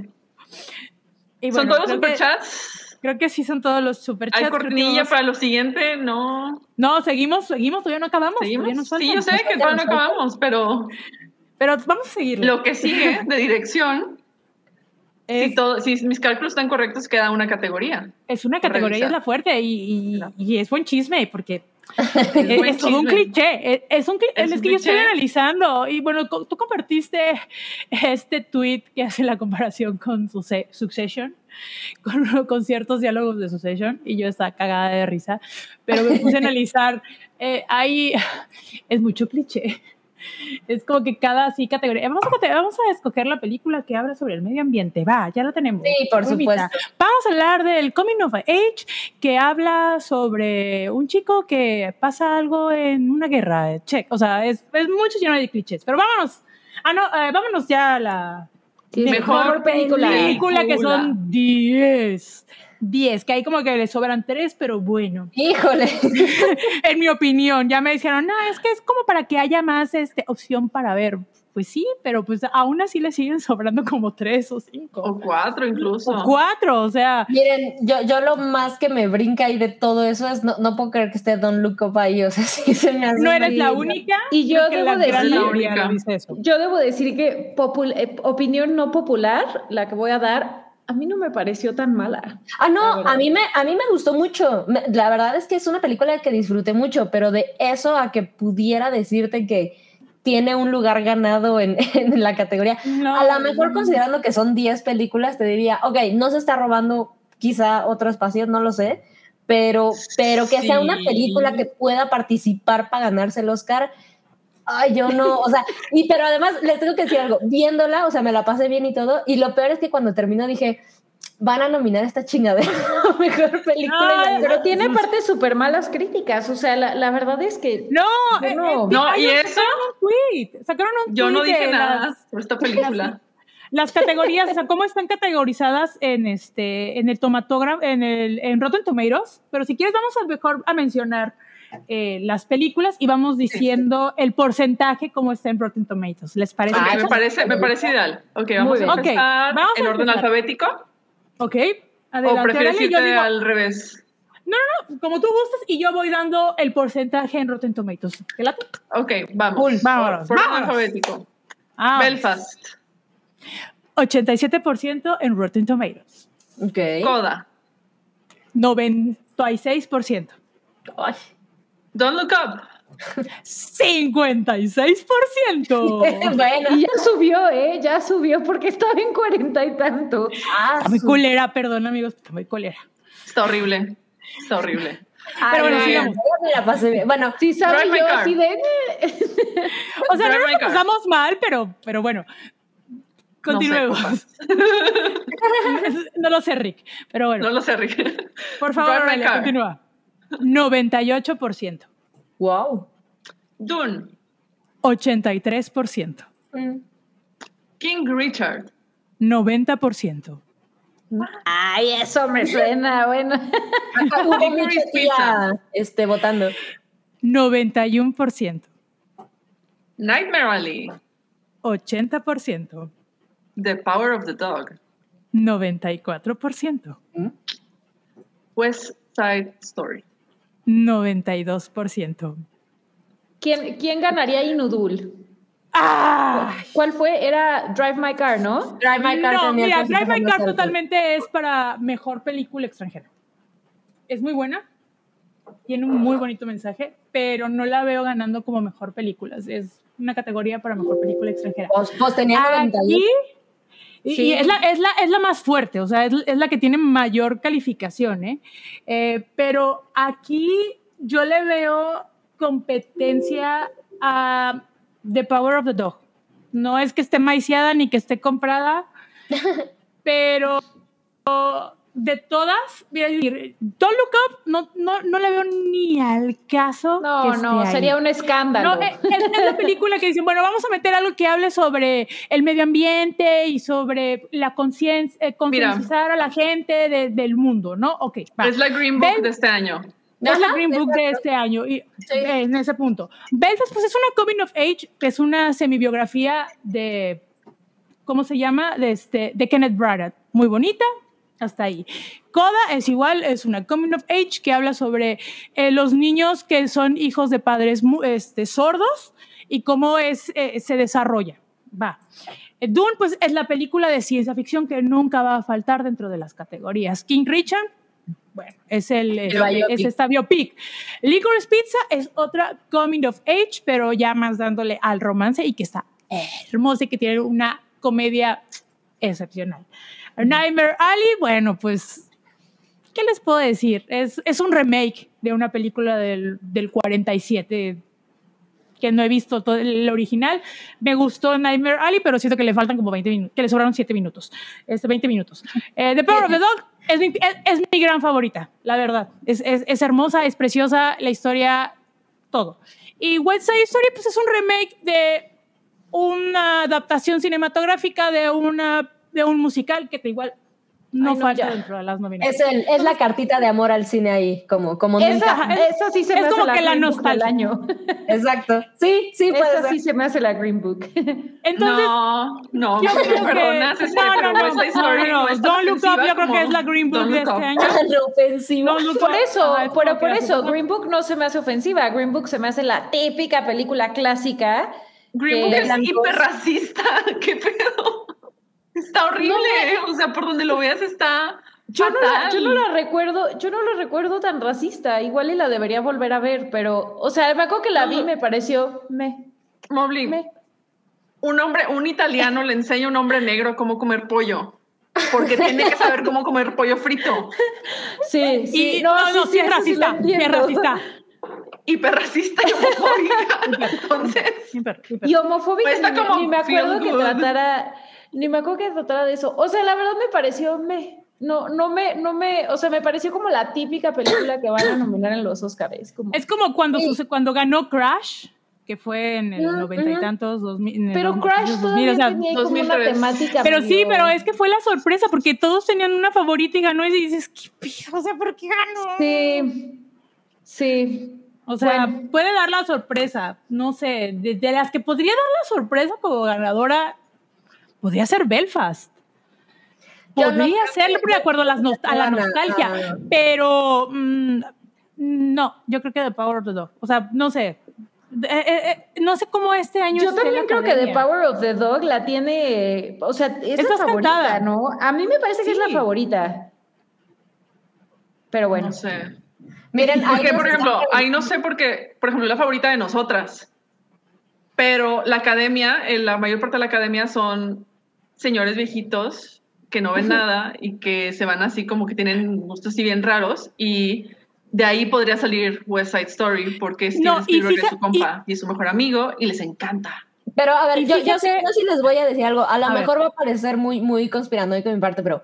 B: Y
C: ¿Son todos los superchats?
B: Creo que sí son todos los superchats.
C: ¿Hay cortinilla para lo siguiente? No.
B: No, seguimos, seguimos, todavía no acabamos.
C: ¿Seguimos?
B: todavía nos
C: Sí, yo sé que todavía no acabamos, pero
B: Pero vamos a seguirlo.
C: lo que sigue de dirección,
B: es,
C: si, todo, si mis cálculos están correctos, queda una categoría.
B: es una categoría, y es la fuerte y, y-
C: Claro.
B: y es buen chisme porque es, todo un cliché. Es, es un
C: Es
B: que yo estoy analizando y bueno, tú compartiste este tweet que hace la comparación con Succession, con, con ciertos diálogos de Succession y yo estaba cagada de risa, pero me puse a analizar. eh, ahí es mucho cliché. Es como que cada así categoría. Vamos a, vamos a escoger la película que habla sobre el medio ambiente. Va, ya la tenemos.
A: Sí, por
B: Rumita.
A: supuesto.
B: Vamos a hablar del Coming of Age, que habla sobre un chico que pasa algo en una guerra. Check. O sea, es, es mucho lleno de clichés. Pero vámonos. Ah, no, eh, vámonos ya a la
D: Sí,
C: Mejor
D: mejor película.
B: película, que son 10. 10, que ahí como que le sobran 3, pero bueno.
A: Híjole.
B: en mi opinión, ya me dijeron, no, es que es como para que haya más este, opción para ver. Pues sí, pero pues aún así le siguen sobrando como 3 o 5.
C: O cuatro incluso.
B: O 4, o sea,
A: Miren, yo, yo lo más que me brinca ahí de todo eso es, no, no puedo creer que esté Don Look Up ahí, o sea, sí se me hace
B: no eres la única.
D: Y yo debo decir-
B: mayoría
C: La única.
B: dice eso.
D: Yo debo decir que popul- eh, opinión no popular, la que voy a dar, a mí no me pareció tan mala.
A: Ah, no, a mí, me, a mí me gustó mucho. La verdad es que es una película que disfruté mucho, pero de eso a que pudiera decirte que tiene un lugar ganado en, en la categoría.
B: No,
A: a lo mejor
B: no.
A: considerando que son 10 películas, te diría, ok, no se está robando quizá otro espacio, no lo sé, pero, pero que sea una película que pueda participar para ganarse el Oscar. Ay, yo no, o sea, y pero además les tengo que decir algo, viéndola, o sea, me la pasé bien y todo, y lo peor es que cuando terminó dije, van a nominar esta chingadera a mejor película.
B: Ay,
A: y la-
D: Pero tiene partes súper malas críticas, o sea, la, la verdad es que...
B: No, eh,
D: no.
B: eh,
C: No, y eso,
B: sacaron un tweet. Sacaron un
C: yo no dije nada
B: las-
C: por esta película.
B: Las categorías, o sea, cómo están categorizadas en este, en el tomatógrafo, en el, en Rotten Tomatoes. Pero si quieres, vamos a mejor a mencionar eh, las películas y vamos diciendo el porcentaje cómo está en Rotten Tomatoes. ¿Les parece?
A: Ah,
C: me parece, me parece ideal. Ok, vamos a empezar
B: vamos a
C: en orden
B: empezar.
C: alfabético.
B: Ok.
C: ¿O prefieres irte
B: digo,
C: al revés?
B: como tú gustas y yo voy dando el porcentaje en Rotten Tomatoes. ¿Te late?
C: Ok, vamos.
B: Cool, vámonos,
C: Por orden
B: vámonos.
C: alfabético.
B: Ah,
C: Belfast.
B: 87% en Rotten Tomatoes.
A: Ok.
C: Coda.
B: 96%.
A: Ay.
C: Don't Look Up.
B: 56%.
A: bueno,
D: Y ya subió, ¿eh? Ya subió porque estaba en cuarenta y tantos.
A: ah,
B: Está muy culera, perdón amigos, está muy culera.
C: Está horrible. Está horrible.
B: Pero bueno, sigamos.
A: yo me la pasé bien. Bueno,
D: Sí, sabe yo
C: car.
D: así de...
B: O sea, no nos
C: car.
B: pasamos mal, pero, pero bueno. Continuemos. No, lo sé, Rick. Pero bueno,
C: No lo sé, Rick.
B: por favor,
C: Drive
B: Aurelia, continúa. 98%,
A: wow.
C: Dune.
B: 83%,
C: King Richard.
B: 90%,
D: Ay, eso me suena, bueno.
A: Hubo mucha tía este, votando.
B: 91%,
C: Nightmare Alley.
B: 80%,
C: The Power of the Dog.
B: 94%,
C: West Side Story.
B: 92%.
D: ¿Quién, quién ganaría Inudul?
B: ¡Ah!
D: ¿Cuál fue? Era Drive My Car, ¿no?
A: Drive My Car
B: no, mira, Drive My Car totalmente es para mejor película extranjera. Es muy buena, tiene un muy bonito mensaje, pero no la veo ganando como mejor película. Es una categoría para mejor película extranjera.
A: Pues, pues tenía 91.
B: Aquí Y,
D: Sí.
B: y es, la, es, la, es la más fuerte, o sea, es, es la que tiene mayor calificación, ¿eh? Eh, pero aquí yo le veo competencia a The Power of the Dog. No es que esté maiciada ni que esté comprada, pero de todas, voy a decir, Don't Look Up no, no, no le veo ni al caso.
D: No, no,
B: ahí.
D: sería un escándalo.
B: No, eh, es, es la película que dicen, bueno, vamos a meter algo que hable sobre el medio ambiente y sobre la conciencia, eh, concienciar a la gente de- del mundo, ¿no? Ok, va.
C: Es la Green Book
B: Bel-
C: de este año.
B: Es la Green Book de este año, y,
A: Sí.
B: eh, en ese punto. Belfast, pues es una coming of age, que es una semibiografía de, ¿cómo se llama? De, este, de Kenneth Branagh. Muy bonita, hasta ahí. Coda es igual, es una coming of age que habla sobre eh, los niños que son hijos de padres este, sordos y cómo es, eh, se desarrolla. Va. Eh, Dune, pues es la película de ciencia ficción que nunca va a faltar dentro de las categorías. King Richard, bueno, es, el, es,
A: biopic.
B: es esta biopic. Licorice Pizza es otra coming of age, pero ya más dándole al romance y que está hermosa y que tiene una comedia excepcional. Nightmare Alley, bueno, pues, ¿qué les puedo decir? Es, es un remake de una película del, del 47 que no he visto todo el original. Me gustó Nightmare Alley, pero siento que le faltan como 20 minutos, que le sobraron 7 minutos, este, 20 minutos. Eh, the Power of the Dog es mi, es, es mi gran favorita, la verdad. Es, es, hermosa, es preciosa, la historia, todo. Y West Side Story, pues es un remake de una adaptación cinematográfica de, una, de un musical que te igual no
D: Ay, no,
B: falta
D: ya.
B: dentro de las nominaciones.
A: Es, el, es la cartita de amor al cine ahí, como, como
D: Esa,
A: nunca.
D: esa sí se
B: es
D: me hace
B: como
D: la
B: que la
D: Green Book del
B: nostalgia.
D: año.
A: Exacto. Sí, sí, puede
D: Esa
A: ser.
D: sí se me hace la Green Book.
B: Entonces,
C: no, no,
B: yo creo que-
C: perdonas, este,
B: no, no, no, no, no,
C: es tan
B: Don't Look Up,
C: ofensiva
B: yo creo que es la Green Book
C: Don't
B: de
C: Look
B: este
C: Up.
B: año. Don't Look
D: Por
B: Up,
D: eso, pero por
B: que
D: eso,
B: hace-
D: Green Book no se me hace ofensiva. Green Book se me hace la típica película clásica.
C: Green
D: que-
C: Book es hiperracista, qué pedo. Está horrible, o sea, por donde lo veas está
D: Yo no, la, yo no la recuerdo, yo no la recuerdo tan racista. Igual y la debería volver a ver, pero, o sea, me acuerdo que la vi me pareció me,
C: Mobley,
D: me.
C: un hombre, un italiano le enseña a un hombre negro cómo comer pollo, porque tiene que saber cómo comer pollo frito.
D: Sí, sí.
B: Y no, no, sí, es
D: eso sí lo
B: racista, sí es racista.
C: Hiperracista y homofóbica. Entonces,
B: Hiper, hiper.
D: Y homofóbica,
C: Pues está
D: ni,
C: como
D: ni me acuerdo que
C: good.
D: tratara, ni me acuerdo que tratara de eso. O sea, la verdad me pareció me. No, no me, no me, o sea, me pareció como la típica película que van a nominar en los Oscars. Como,
B: Es como cuando,
A: Sí.
B: cuando ganó Crash, que fue en el noventa y tantos, dos mil,
D: pero Crash
B: 2000,
D: todavía
B: o sea,
D: tenía como una
C: 2003.
D: temática.
B: Pero sí, pero es que fue la sorpresa, porque todos tenían una favorita y ganó y dices, ¿qué pido? O sea, ¿por qué ganó?
D: Sí, sí.
B: O sea,
D: Bueno.
B: puede dar la sorpresa, no sé, de, de las que podría dar la sorpresa como ganadora, podría ser Belfast.
A: No
B: Podría
A: creo
B: ser,
A: que-
B: de acuerdo a, las a la nostalgia,
A: ah.
B: pero mm, no, yo creo que The Power of the Dog. O sea, no sé, eh, eh, eh, no sé cómo este año
D: Yo también creo que The. Power of the Dog la tiene, o sea, es,
B: Es
D: la favorita,
B: cantada.
D: ¿no? A mí me parece que es la favorita. Pero bueno.
C: no sé.
A: Miren, ahí
C: Porque, por ejemplo, ahí no sé porque, por ejemplo, es la favorita de nosotras. Pero la academia, la mayor parte de la academia son señores viejitos que no ven nada y que se van así como que tienen gustos así bien raros. Y de ahí podría salir West Side Story porque Steven
B: No,
C: Spielberg es su compa y, es su mejor amigo y les encanta.
A: Pero a ver,
B: Y
A: yo, yo,
B: fíjate-
A: yo sí les voy a decir algo. A lo
B: A ver.
A: mejor va a parecer muy, muy conspiranoico de mi parte, pero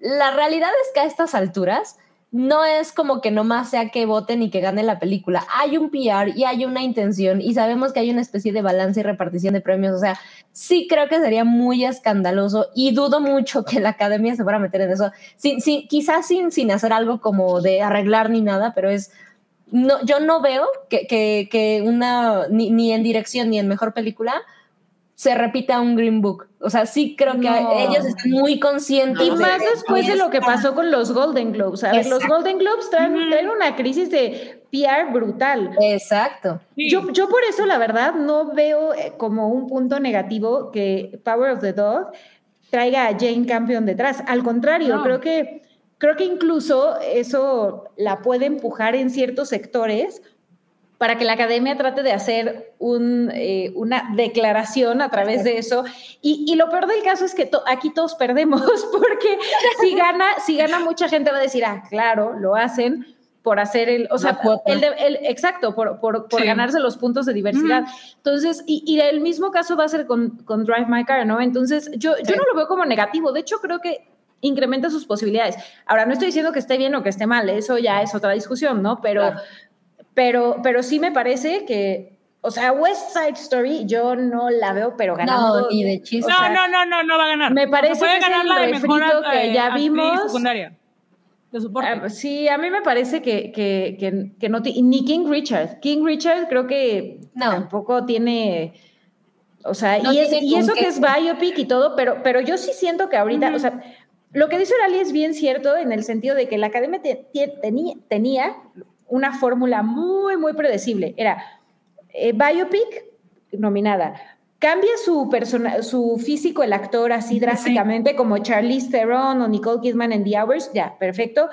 A: la realidad es que a estas alturas no es como que nomás sea que voten y que gane la película. Hay un PR y hay una intención y sabemos que hay una especie de balance y repartición de premios. O sea, sí creo que sería muy escandaloso y dudo mucho que la academia se fuera a meter en eso. Sin, sin, quizás sin, sin hacer algo como de arreglar ni nada, pero es no, yo no veo que, que, una, ni en dirección ni en mejor película, se repita un Green Book. O sea, sí creo que
D: No.
A: ellos están muy conscientes.
D: Y
A: de-
D: más después de lo que pasó con los Golden Globes. A ver, los. Golden Globes traen, traen una crisis de PR brutal.
A: Exacto.
B: Sí.
D: Yo, yo por eso, la verdad, no veo eh, como un punto negativo que Power of the Dog traiga a Jane Campion detrás. Al contrario,
B: No.
D: creo que creo que incluso eso la puede empujar en ciertos sectores para que la academia trate de hacer un, eh, una declaración a través de eso. Y, y lo peor del caso es que aquí todos perdemos, porque si gana, si gana mucha gente va a decir, ah, claro, lo hacen por hacer el, o sea, el, el, exacto, por, por, por ganarse los puntos de diversidad. Entonces, y, y, el mismo caso va a ser con, con Drive My Car, ¿no? Entonces, yo, yo no lo veo como negativo, de hecho creo que incrementa sus posibilidades. Ahora, no estoy diciendo que esté bien o que esté mal, eso ya es otra discusión, ¿no? Pero, pero, pero sí me parece que, o sea, West Side Story yo no la veo, pero ganando.
A: No, ni de chiste.
B: No, no, no, no, no va a ganar.
D: Me parece
B: puede
D: que
B: ganar
D: es
B: la de
D: el
B: mejor
D: refrito que
B: eh,
D: ya vimos.
B: secundaria. De soporte.
D: Ah, sí, a mí me parece que, que, que, que no tiene. Ni King Richard. King Richard creo que
A: No.
D: tampoco tiene. O sea,
A: No
D: y, es- eso que es biopic y todo, pero, pero yo sí siento que ahorita, o sea, lo que dice Orali es bien cierto en el sentido de que la academia te- te- tenía, tenía una fórmula muy, muy predecible. Era eh, biopic nominada. Cambia su, persona, su físico el actor así drásticamente como Charlize Theron o Nicole Kidman en The Hours, ya, perfecto.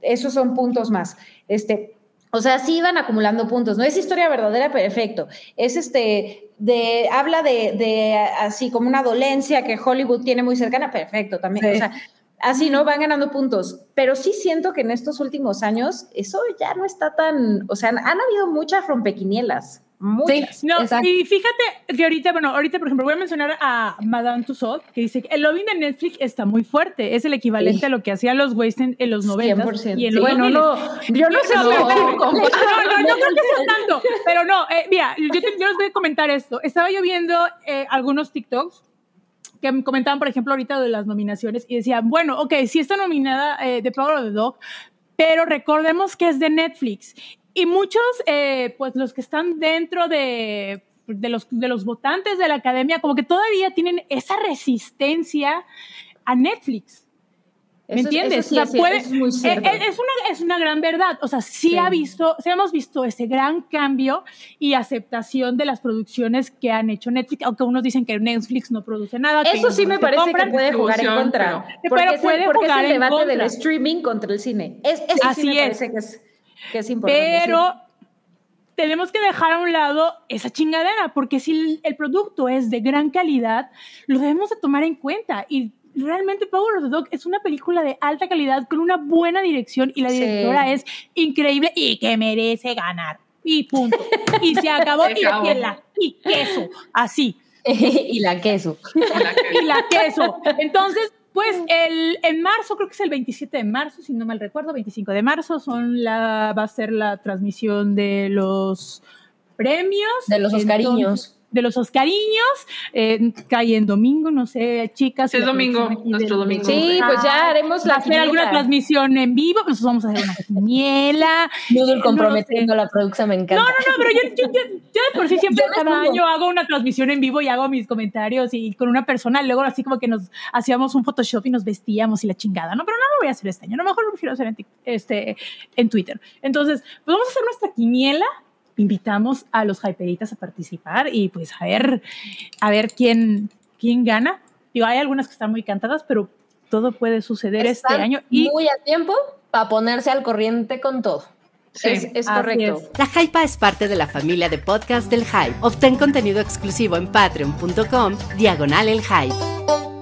D: Esos son puntos más. Este, o sea, sí iban acumulando puntos. No es historia verdadera, perfecto. Es este, de, habla de, de así como una dolencia que Hollywood tiene muy cercana, perfecto también.
A: Sí.
D: O sea, así, ¿no? Van ganando puntos. Pero sí siento que en estos últimos años eso ya no está tan, o sea, han, han habido muchas rompequinielas. Muchas.
B: No,
A: Exacto.
B: y fíjate que ahorita, bueno, ahorita, por ejemplo, voy a mencionar a Madame Tussauds, que dice que el lobbying de Netflix está muy fuerte. Es el equivalente
A: Sí.
B: a lo que hacían los Weinstein en los 90
D: 100%.
B: y en los
D: bueno,
B: 2000.
D: no, yo no sé
B: No, no, no, no creo que sea tanto. Pero no, eh, mira, yo, te- yo les voy a comentar esto. Estaba yo viendo eh, algunos TikToks que comentaban, por ejemplo, ahorita de las nominaciones y decían, bueno, ok, sí está nominada eh, The Power of the Dog, pero recordemos que es de Netflix. Y muchos, eh, pues los que están dentro de, de, los, de los votantes de la academia, como que todavía tienen esa resistencia a Netflix. ¿Me
D: Eso
B: entiendes?
D: eso sí
B: O sea,
D: es cierto,
B: puede-
D: eso es muy cierto.
B: es, una, es una gran verdad. O sea, sí,
D: Sí.
B: ha visto, sí hemos visto ese gran cambio y aceptación de las producciones que han hecho Netflix, aunque unos dicen que Netflix no produce nada.
D: Eso sí me parece
B: compran.
D: que puede jugar en contra.
B: pero-
D: porque
B: pero
D: es el-
B: puede
D: porque
B: jugar
D: es el
B: en
D: debate del
B: contra.
D: streaming contra el cine. Es, eso
B: Así
D: sí me
B: es.
D: parece que es, que es importante.
B: Pero tenemos que dejar a un lado esa chingadera, porque si el, el producto es de gran calidad, lo debemos de tomar en cuenta. Y realmente Power of the Dog es una película de alta calidad con una buena dirección y la
D: Sí.
B: directora es increíble y que merece ganar. Y punto. Y se acabó.
C: Se
B: y,
C: acabó.
B: la- y queso. Así.
A: y la queso.
B: Y la queso. Entonces, pues el, en marzo, creo que es el 27 de marzo, si no mal recuerdo, 25 de marzo, son la, va a ser la transmisión de los premios.
A: De los
B: Entonces,
A: Oscariños.
B: De los Oscariños. eh, cae en domingo, no sé, chicas.
C: Es domingo, nuestro domingo.
D: Sí, pues ya haremos la
B: hacer alguna transmisión en vivo, pues vamos a hacer una quiniela.
A: Noodle
B: No
A: comprometiendo la producción, me encanta.
B: No, no, no, pero yo, yo, yo- yo de por sí siempre cada año hago una transmisión en vivo y hago mis comentarios y con una persona, luego así como que nos hacíamos un Photoshop y nos vestíamos y la chingada, ¿no? Pero no lo voy a hacer este año, a lo mejor lo prefiero hacer en, este, en Twitter. Entonces, pues vamos a hacer nuestra quiniela, invitamos a los hyperitas a participar y pues a ver, a ver quién, quién gana. Digo, hay algunas que están muy cantadas, pero todo puede suceder este año y
A: muy a tiempo para ponerse al corriente con todo.
C: Sí.
D: Es, correcto.
B: es.
E: La Hypa es parte de la familia de podcast del Hype. Obtén contenido exclusivo en patreon.com, diagonal el Hype.